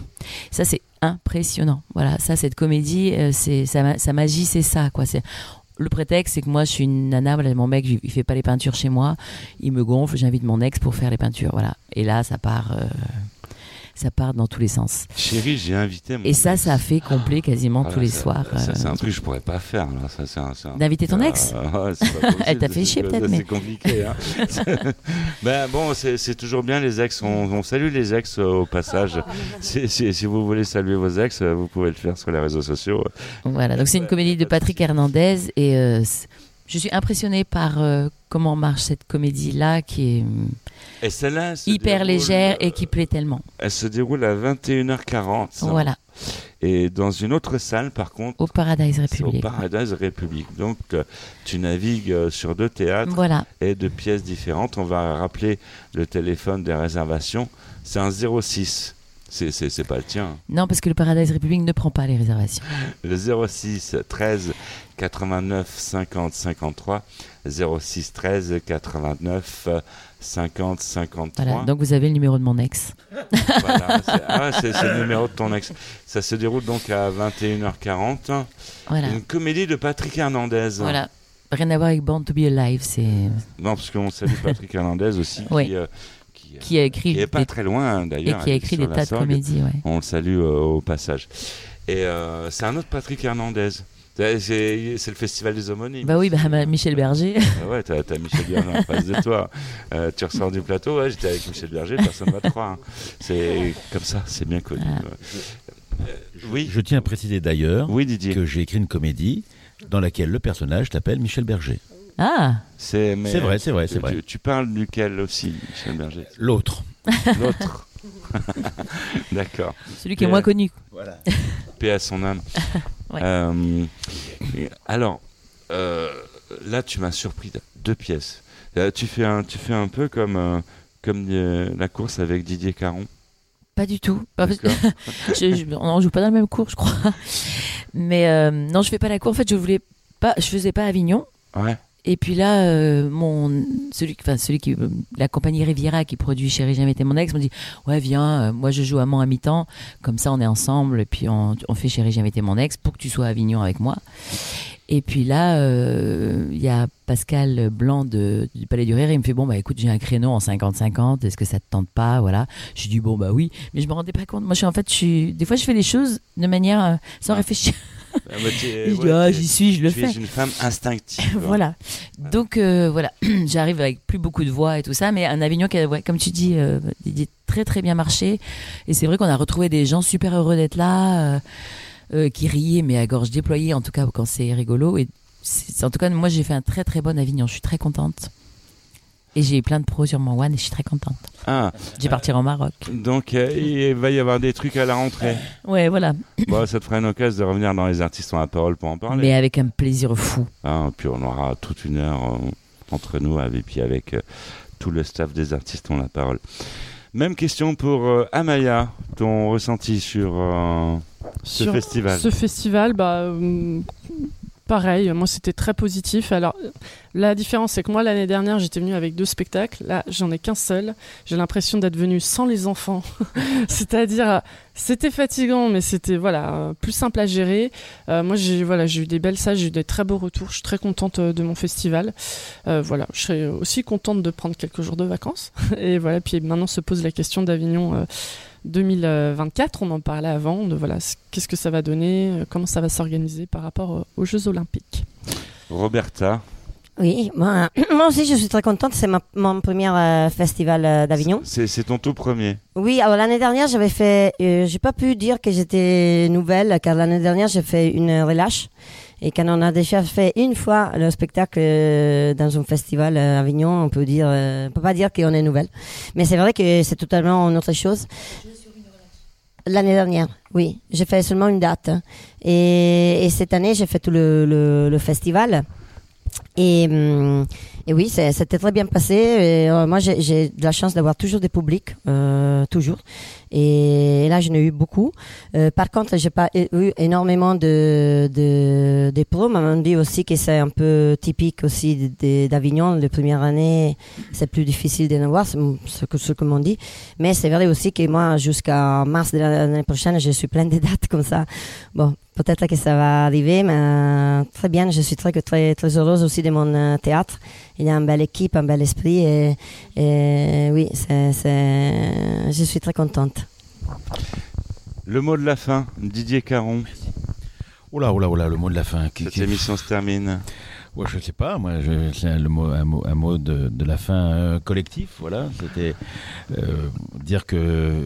Ça, c'est impressionnant. Voilà, ça, cette comédie, euh, c'est sa, ma- sa magie, c'est ça, quoi. C'est. Le prétexte, c'est que moi, je suis une nana. Mon mec, il fait pas les peintures chez moi. Il me gonfle. J'invite mon ex pour faire les peintures. Voilà. Et là, ça part, euh, ça part dans tous les sens. Chérie, j'ai invité mon Et ça, ex. ça a fait complet quasiment Ah, tous les ça- soirs. Ça, euh, c'est un truc que je pourrais pas faire. C'est un- c'est D'inviter ton ex [laughs] Ah, c'est possible. [laughs] Elle t'a fait C'est- chier, c'est- peut-être, C'est mais- compliqué. Hein. [laughs] ben bon, c'est c'est toujours bien les ex. On, on salue les ex euh, au passage. Si, si- si vous voulez saluer vos ex, euh, vous pouvez le faire sur les réseaux sociaux. Voilà, donc c'est une comédie de Patrick Hernandez et euh, c'est- je suis impressionnée par euh, comment marche cette comédie-là qui est Et se hyper déroule, légère euh, et qui plaît tellement. Elle se déroule à 21h40. Voilà, Et dans une autre salle, par contre, au Paradise c'est au République. Paradise République. Donc, euh, tu navigues sur deux théâtres Voilà, et deux pièces différentes. On va rappeler le téléphone des réservations. C'est un 06. C'est- C'est c'est pas le tien. non parce que le Paradise République ne prend pas les réservations. Le 06 13 89 50 53. 06 13 89 50 53. Voilà, donc vous avez le numéro de mon ex. Voilà, [laughs] c'est ah le numéro de ton ex. Ça se déroule donc à 21h40. Voilà, Une comédie de Patrick Hernandez. voilà. Rien à voir avec Born to be Alive, c'est Non, parce qu'on salue Patrick Hernandez aussi, qui, Oui. euh, qui, euh, qui a écrit qui est pas des- très loin hein, et d'ailleurs. qui a écrit des tas de comédies. Ouais. On le salue euh, au passage. Et euh, c'est un autre Patrick Hernandez. C'est le festival des homonymes. Bah oui, bah, Michel Berger. Ah ouais, t'as as Michel Berger en face de toi. Euh, tu ressors du plateau, ouais, j'étais avec Michel Berger, personne ne va te croire. hein. C'est comme ça, c'est bien connu. Ah. Euh, oui, Je tiens à préciser d'ailleurs oui que j'ai écrit une comédie dans laquelle le personnage s'appelle Michel Berger. Ah, C'est vrai, c'est vrai, c'est vrai. Tu, tu parles duquel aussi, Michel Berger? L'autre. L'autre. [laughs] D'accord. celui qui est moins connu. Voilà. [laughs] Paix à son âme. [laughs] Ouais. Euh, alors, euh, là, tu m'as surpris. Deux pièces. Euh, tu, fais un, tu fais un peu comme, euh, comme euh, la course avec Didier Caron. Pas du tout. Je, je- on joue pas dans le même cours, je crois. Mais euh, non, je fais pas la cour. En fait, je voulais pas, je faisais pas Avignon. Ouais. Et puis là, euh, mon, celui, enfin, celui qui, la compagnie Riviera qui produit Chérie jamais été mon ex me dit, ouais, viens, euh, moi je joue amant à mi-temps, comme ça on est ensemble, et puis on, on fait Chérie jamais été mon ex pour que tu sois à Avignon avec moi. Et puis là, euh, il y a Pascal Blanc de, du Palais du Rire, il me fait, bon, bah écoute, j'ai un créneau en 50-50, est-ce que ça te tente pas, voilà. Je dis, bon, bah oui, mais je me rendais pas compte. Moi, je suis en fait, je suis, des fois, je fais les choses de manière, euh, sans réfléchir. Ah, bah, je ouais, ah, j'y suis, je le tu fais. es une femme instinctive. voilà. Donc euh, voilà, [clears throat] j'arrive avec plus beaucoup de voix et tout ça, mais un Avignon qui a, ouais, comme tu dis, euh, très très bien marché. Et c'est vrai qu'on a retrouvé des gens super heureux d'être là, euh, qui riaient, mais à gorge déployée, en tout cas quand c'est rigolo. Et en tout cas, moi j'ai fait un très très bon Avignon, je suis très contente. Et j'ai plein de pros sur mon one et je suis très contente. Ah, Je vais partir au Maroc. donc euh, il va y avoir des trucs à la rentrée. [laughs] Ouais, voilà. [laughs] bon, ça te fera une occasion de revenir dans les artistes ont la parole pour en parler. Mais avec un plaisir fou. Ah, puis on aura toute une heure euh, entre nous et puis avec euh, tout le staff des artistes ont la parole. Même question pour euh, Amaya, ton ressenti sur euh, ce Sur festival? Ce festival, bah, euh, pareil, moi c'était très positif. Alors, la différence, c'est que moi l'année dernière, j'étais venue avec deux spectacles. Là, j'en ai qu'un seul. J'ai l'impression d'être venue sans les enfants. [laughs] C'est-à-dire, c'était fatigant, mais c'était voilà plus simple à gérer. Euh, moi, j'ai voilà, j'ai eu des belles salles, j'ai eu des très beaux retours. Je suis très contente euh, de mon festival. Euh, voilà, je serais aussi contente de prendre quelques jours de vacances. [laughs] Et voilà, puis maintenant se pose la question d'Avignon. 2024, on en parlait avant, de voilà, qu'est-ce que ça va donner, euh, comment ça va s'organiser par rapport aux Jeux Olympiques. Roberta, Oui, moi, [clears throat] moi aussi je suis très contente. C'est ma- mon premier euh, festival euh, d'Avignon. c'est c'est ton tout premier. Oui, alors l'année dernière j'avais fait, euh, j'ai pas pu dire que j'étais nouvelle car l'année dernière j'ai fait une relâche et quand on a déjà fait une fois le spectacle euh, dans un festival à Avignon, on peut dire, euh, on peut pas dire qu'on est nouvelle, mais c'est vrai que c'est totalement une autre chose. L'année dernière, oui, j'ai fait seulement une date et, et cette année j'ai fait tout le festival. Et, hum, et oui, c'était très bien passé. Euh, moi, j'ai de la chance d'avoir toujours des publics, euh, toujours. Et là, j'en ai eu beaucoup. Euh, par contre, j'ai pas eu énormément de, de, de pros. On dit aussi que c'est un peu typique aussi d'Avignon. Les premières années, c'est plus difficile d'en avoir, c'est ce que, ce que dit. Mais c'est vrai aussi que moi, jusqu'à mars de l'année prochaine, je suis pleine de dates comme ça. Bon, peut-être que ça va arriver, mais très bien. Je suis très, très, heureuse aussi de mon théâtre. Il y a une belle équipe, un bel esprit. Et, et oui, je suis très contente. Le mot de la fin, Didier Caron. Là, là, oh là, le mot de la fin. Qui- Cette qui- émission se termine. Ouais, je sais pas, moi, c'est un, le mot, un mot, un mot de, de la fin euh, collectif, voilà. C'était euh, dire que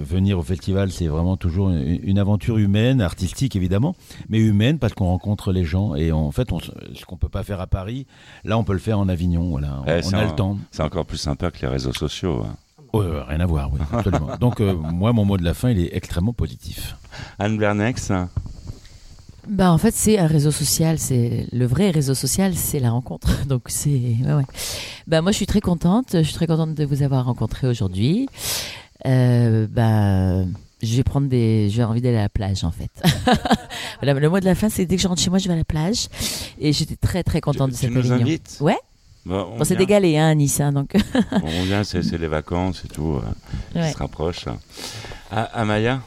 venir au festival, c'est vraiment toujours une, une aventure humaine, artistique évidemment, mais humaine parce qu'on rencontre les gens et en fait, on, ce qu'on peut pas faire à Paris, là, on peut le faire en Avignon, voilà. On, Eh, on a un- le temps. C'est encore plus sympa que les réseaux sociaux. hein. Rien à voir, oui, absolument. [laughs] Donc, euh, moi, mon mot de la fin, il est extrêmement positif. Anne Bernex, Bah en fait c'est un réseau social, c'est le vrai réseau social, c'est la rencontre. [laughs] Donc c'est ouais, ouais. Bah moi je suis très contente, je suis très contente de vous avoir rencontré aujourd'hui. Euh, bah je vais prendre des, j'ai envie d'aller à la plage en fait. [laughs] voilà, le mot de la fin c'est dès que je rentre chez moi je vais à la plage et j'étais très très contente tu, de tu cette nous réunion. invites? Ouais. Bah, on vient. dégalé hein à Nice hein, donc. [laughs] On vient, c'est les vacances et tout. euh, Ouais. qui se rapproche. Ah, Amaya?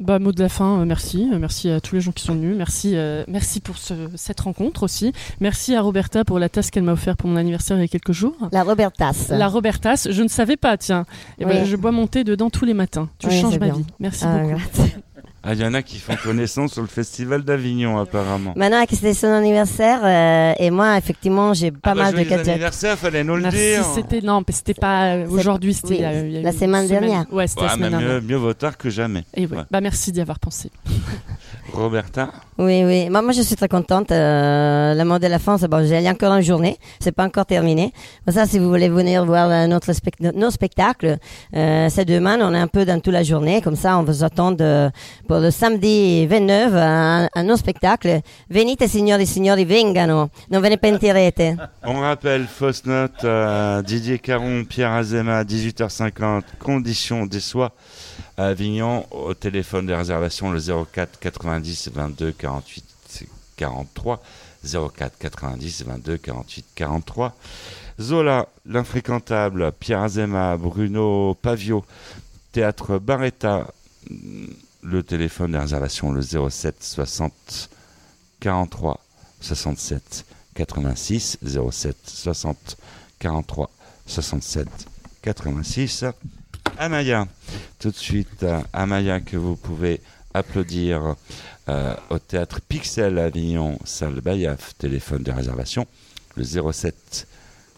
Bah, mot de la fin, euh, merci. Euh, Merci à tous les gens qui sont venus. Merci, euh, merci pour ce- cette rencontre aussi. Merci à Roberta pour la tasse qu'elle m'a offert pour mon anniversaire il y a quelques jours. La Robertas. La Robertas, je ne savais pas, tiens. Et ben, je bois mon thé dedans tous les matins. Tu Oui, changes ma bien. vie. Merci Ah, beaucoup. grazie. Ah, il y en a qui font connaissance sur le festival d'Avignon, apparemment. Maintenant que c'était son anniversaire, euh, et moi, effectivement, j'ai pas Ah bah, mal de gadgets. anniversaire, fallait nous le Merci, dire. c'était non, mais c'était pas euh, aujourd'hui, c'était oui, la semaine dernière. Ouais, c'était Ouais, la semaine mais mieux, dernière. mieux vaut tard que jamais. Et ouais. Ouais. Bah merci d'y avoir pensé. [laughs] Roberta? Oui, oui. Moi, moi, je suis très contente. Euh, le mot de la c'est bon, j'ai encore une journée. C'est pas encore terminé. Pour ça, si vous voulez venir voir euh, notre nos spectacles, euh, c'est demain. On est un peu dans toute la journée. Comme ça, on vous attend pour le samedi 29 à, à nos spectacles. Venite, signori, signori, vengano. Non ve ne pentirete. On rappelle, fausse note, euh, Didier Caron, Pierre Azema, 18h50, conditions des soins Avignon, au téléphone de réservation le 04 90 22 48 43, 04 90 22 48 43. Zola, l'infréquentable, Pierre Azema, Bruno Pavio, Théâtre Barretta, le téléphone de réservation le 07 60 43 67 86 07 60 43 67 86 Amaya tout de suite euh, Amaya que vous pouvez applaudir euh, au théâtre Pixel Avignon salle Bayaf téléphone de réservation le 07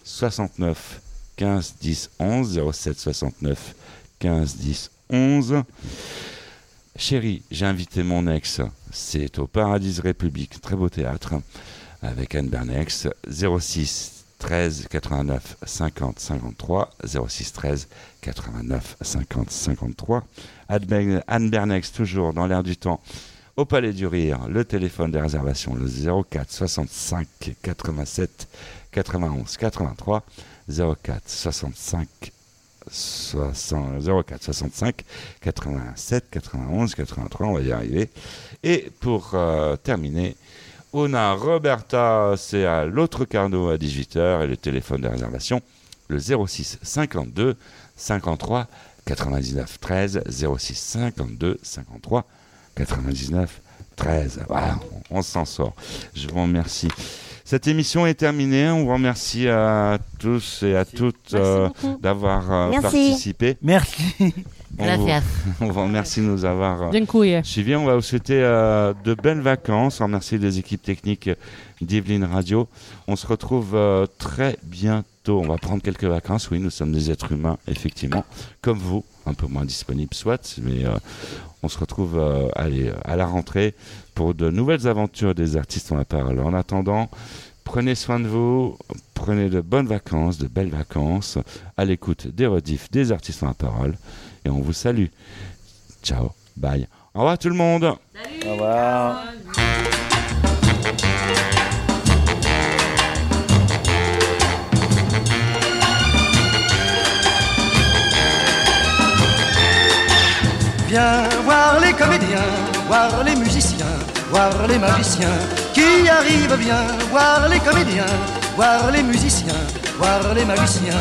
69 15 10 11 07 69 15 10 11 Chérie, j'ai invité mon ex. C'est au Paradis République, très beau théâtre, avec Anne Bernex. 06 13 89 50 53. 06 13 89 50 53. Anne Bernex, toujours dans l'air du temps, au Palais du Rire. Le téléphone des réservations, le 04 65 87 91 83. 04 65 60 04 65 87 91 83 on va y arriver et pour euh, terminer on a Roberta c'est à l'autre carnot à 18h et le téléphone de réservation le 06 52 53 99 13 06 52 53 99 13 voilà on, s'en sort je vous remercie cette émission est terminée. On vous remercie à tous et à toutes euh, d'avoir euh, participé. Merci. On vous, Gracias. [laughs] on vous remercie de nous avoir euh, suivis. On va vous souhaiter euh, de belles vacances. On remercie les équipes techniques d'Yveline Radio. On se retrouve euh, très bientôt. On va prendre quelques vacances. Oui, nous sommes des êtres humains, effectivement, comme vous, un peu moins disponibles, soit, mais on se retrouve allez, à la rentrée pour de nouvelles aventures des artistes ont la parole. En attendant, prenez soin de vous, prenez de bonnes vacances, de belles vacances, à l'écoute des rediffs des artistes ont la parole, et on vous salue. Ciao, bye. Au revoir tout le monde. Au revoir. Viens voir les comédiens, voir les musiciens, voir les magiciens qui arrivent bien, voir les comédiens, voir les musiciens, voir les magiciens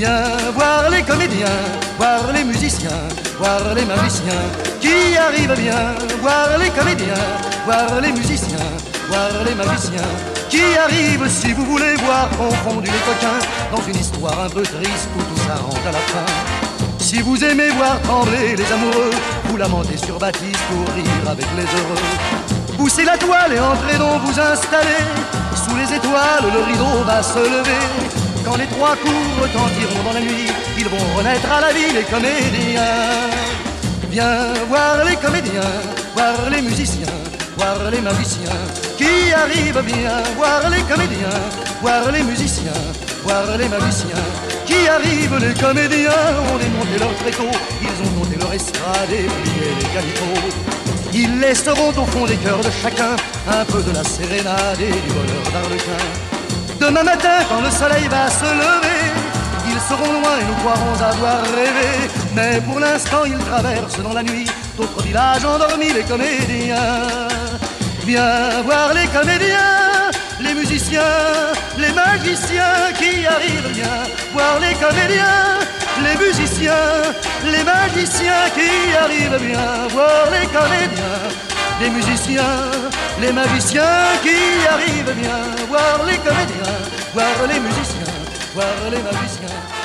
Voir les comédiens, voir les musiciens, voir les magiciens qui arrivent bien, voir les comédiens, voir les musiciens, voir les magiciens qui arrivent si vous voulez voir confondus les coquins dans une histoire un peu triste où tout s'arrange à la fin. Si vous aimez voir trembler les amoureux, vous lamentez sur Baptiste pour rire avec les heureux. Poussez la toile et entrez donc vous installer. Sous les étoiles, le rideau va se lever. Quand les trois coups retentiront dans la nuit, ils vont renaître à la vie les comédiens. Viens voir les comédiens, voir les musiciens, voir les magiciens qui arrivent bien, voir les comédiens, voir les musiciens, voir les magiciens qui arrivent. Les comédiens ont démonté leur tréteau, ils ont monté leur estrade et plié les calicots. Ils laisseront au fond des cœurs de chacun un peu de la sérénade et du bonheur d'Arlequin. Demain matin, quand le soleil va se lever, ils seront loin et nous croirons avoir rêvé. Mais pour l'instant, ils traversent dans la nuit d'autres villages endormis, les comédiens. Viens voir les comédiens, les musiciens, les magiciens qui arrivent bien. Voir les comédiens, les musiciens, les magiciens qui arrivent bien. Voir les comédiens, les musiciens, les magiciens qui arrivent bien. Voir les comédiens, voir les musiciens, voir les magiciens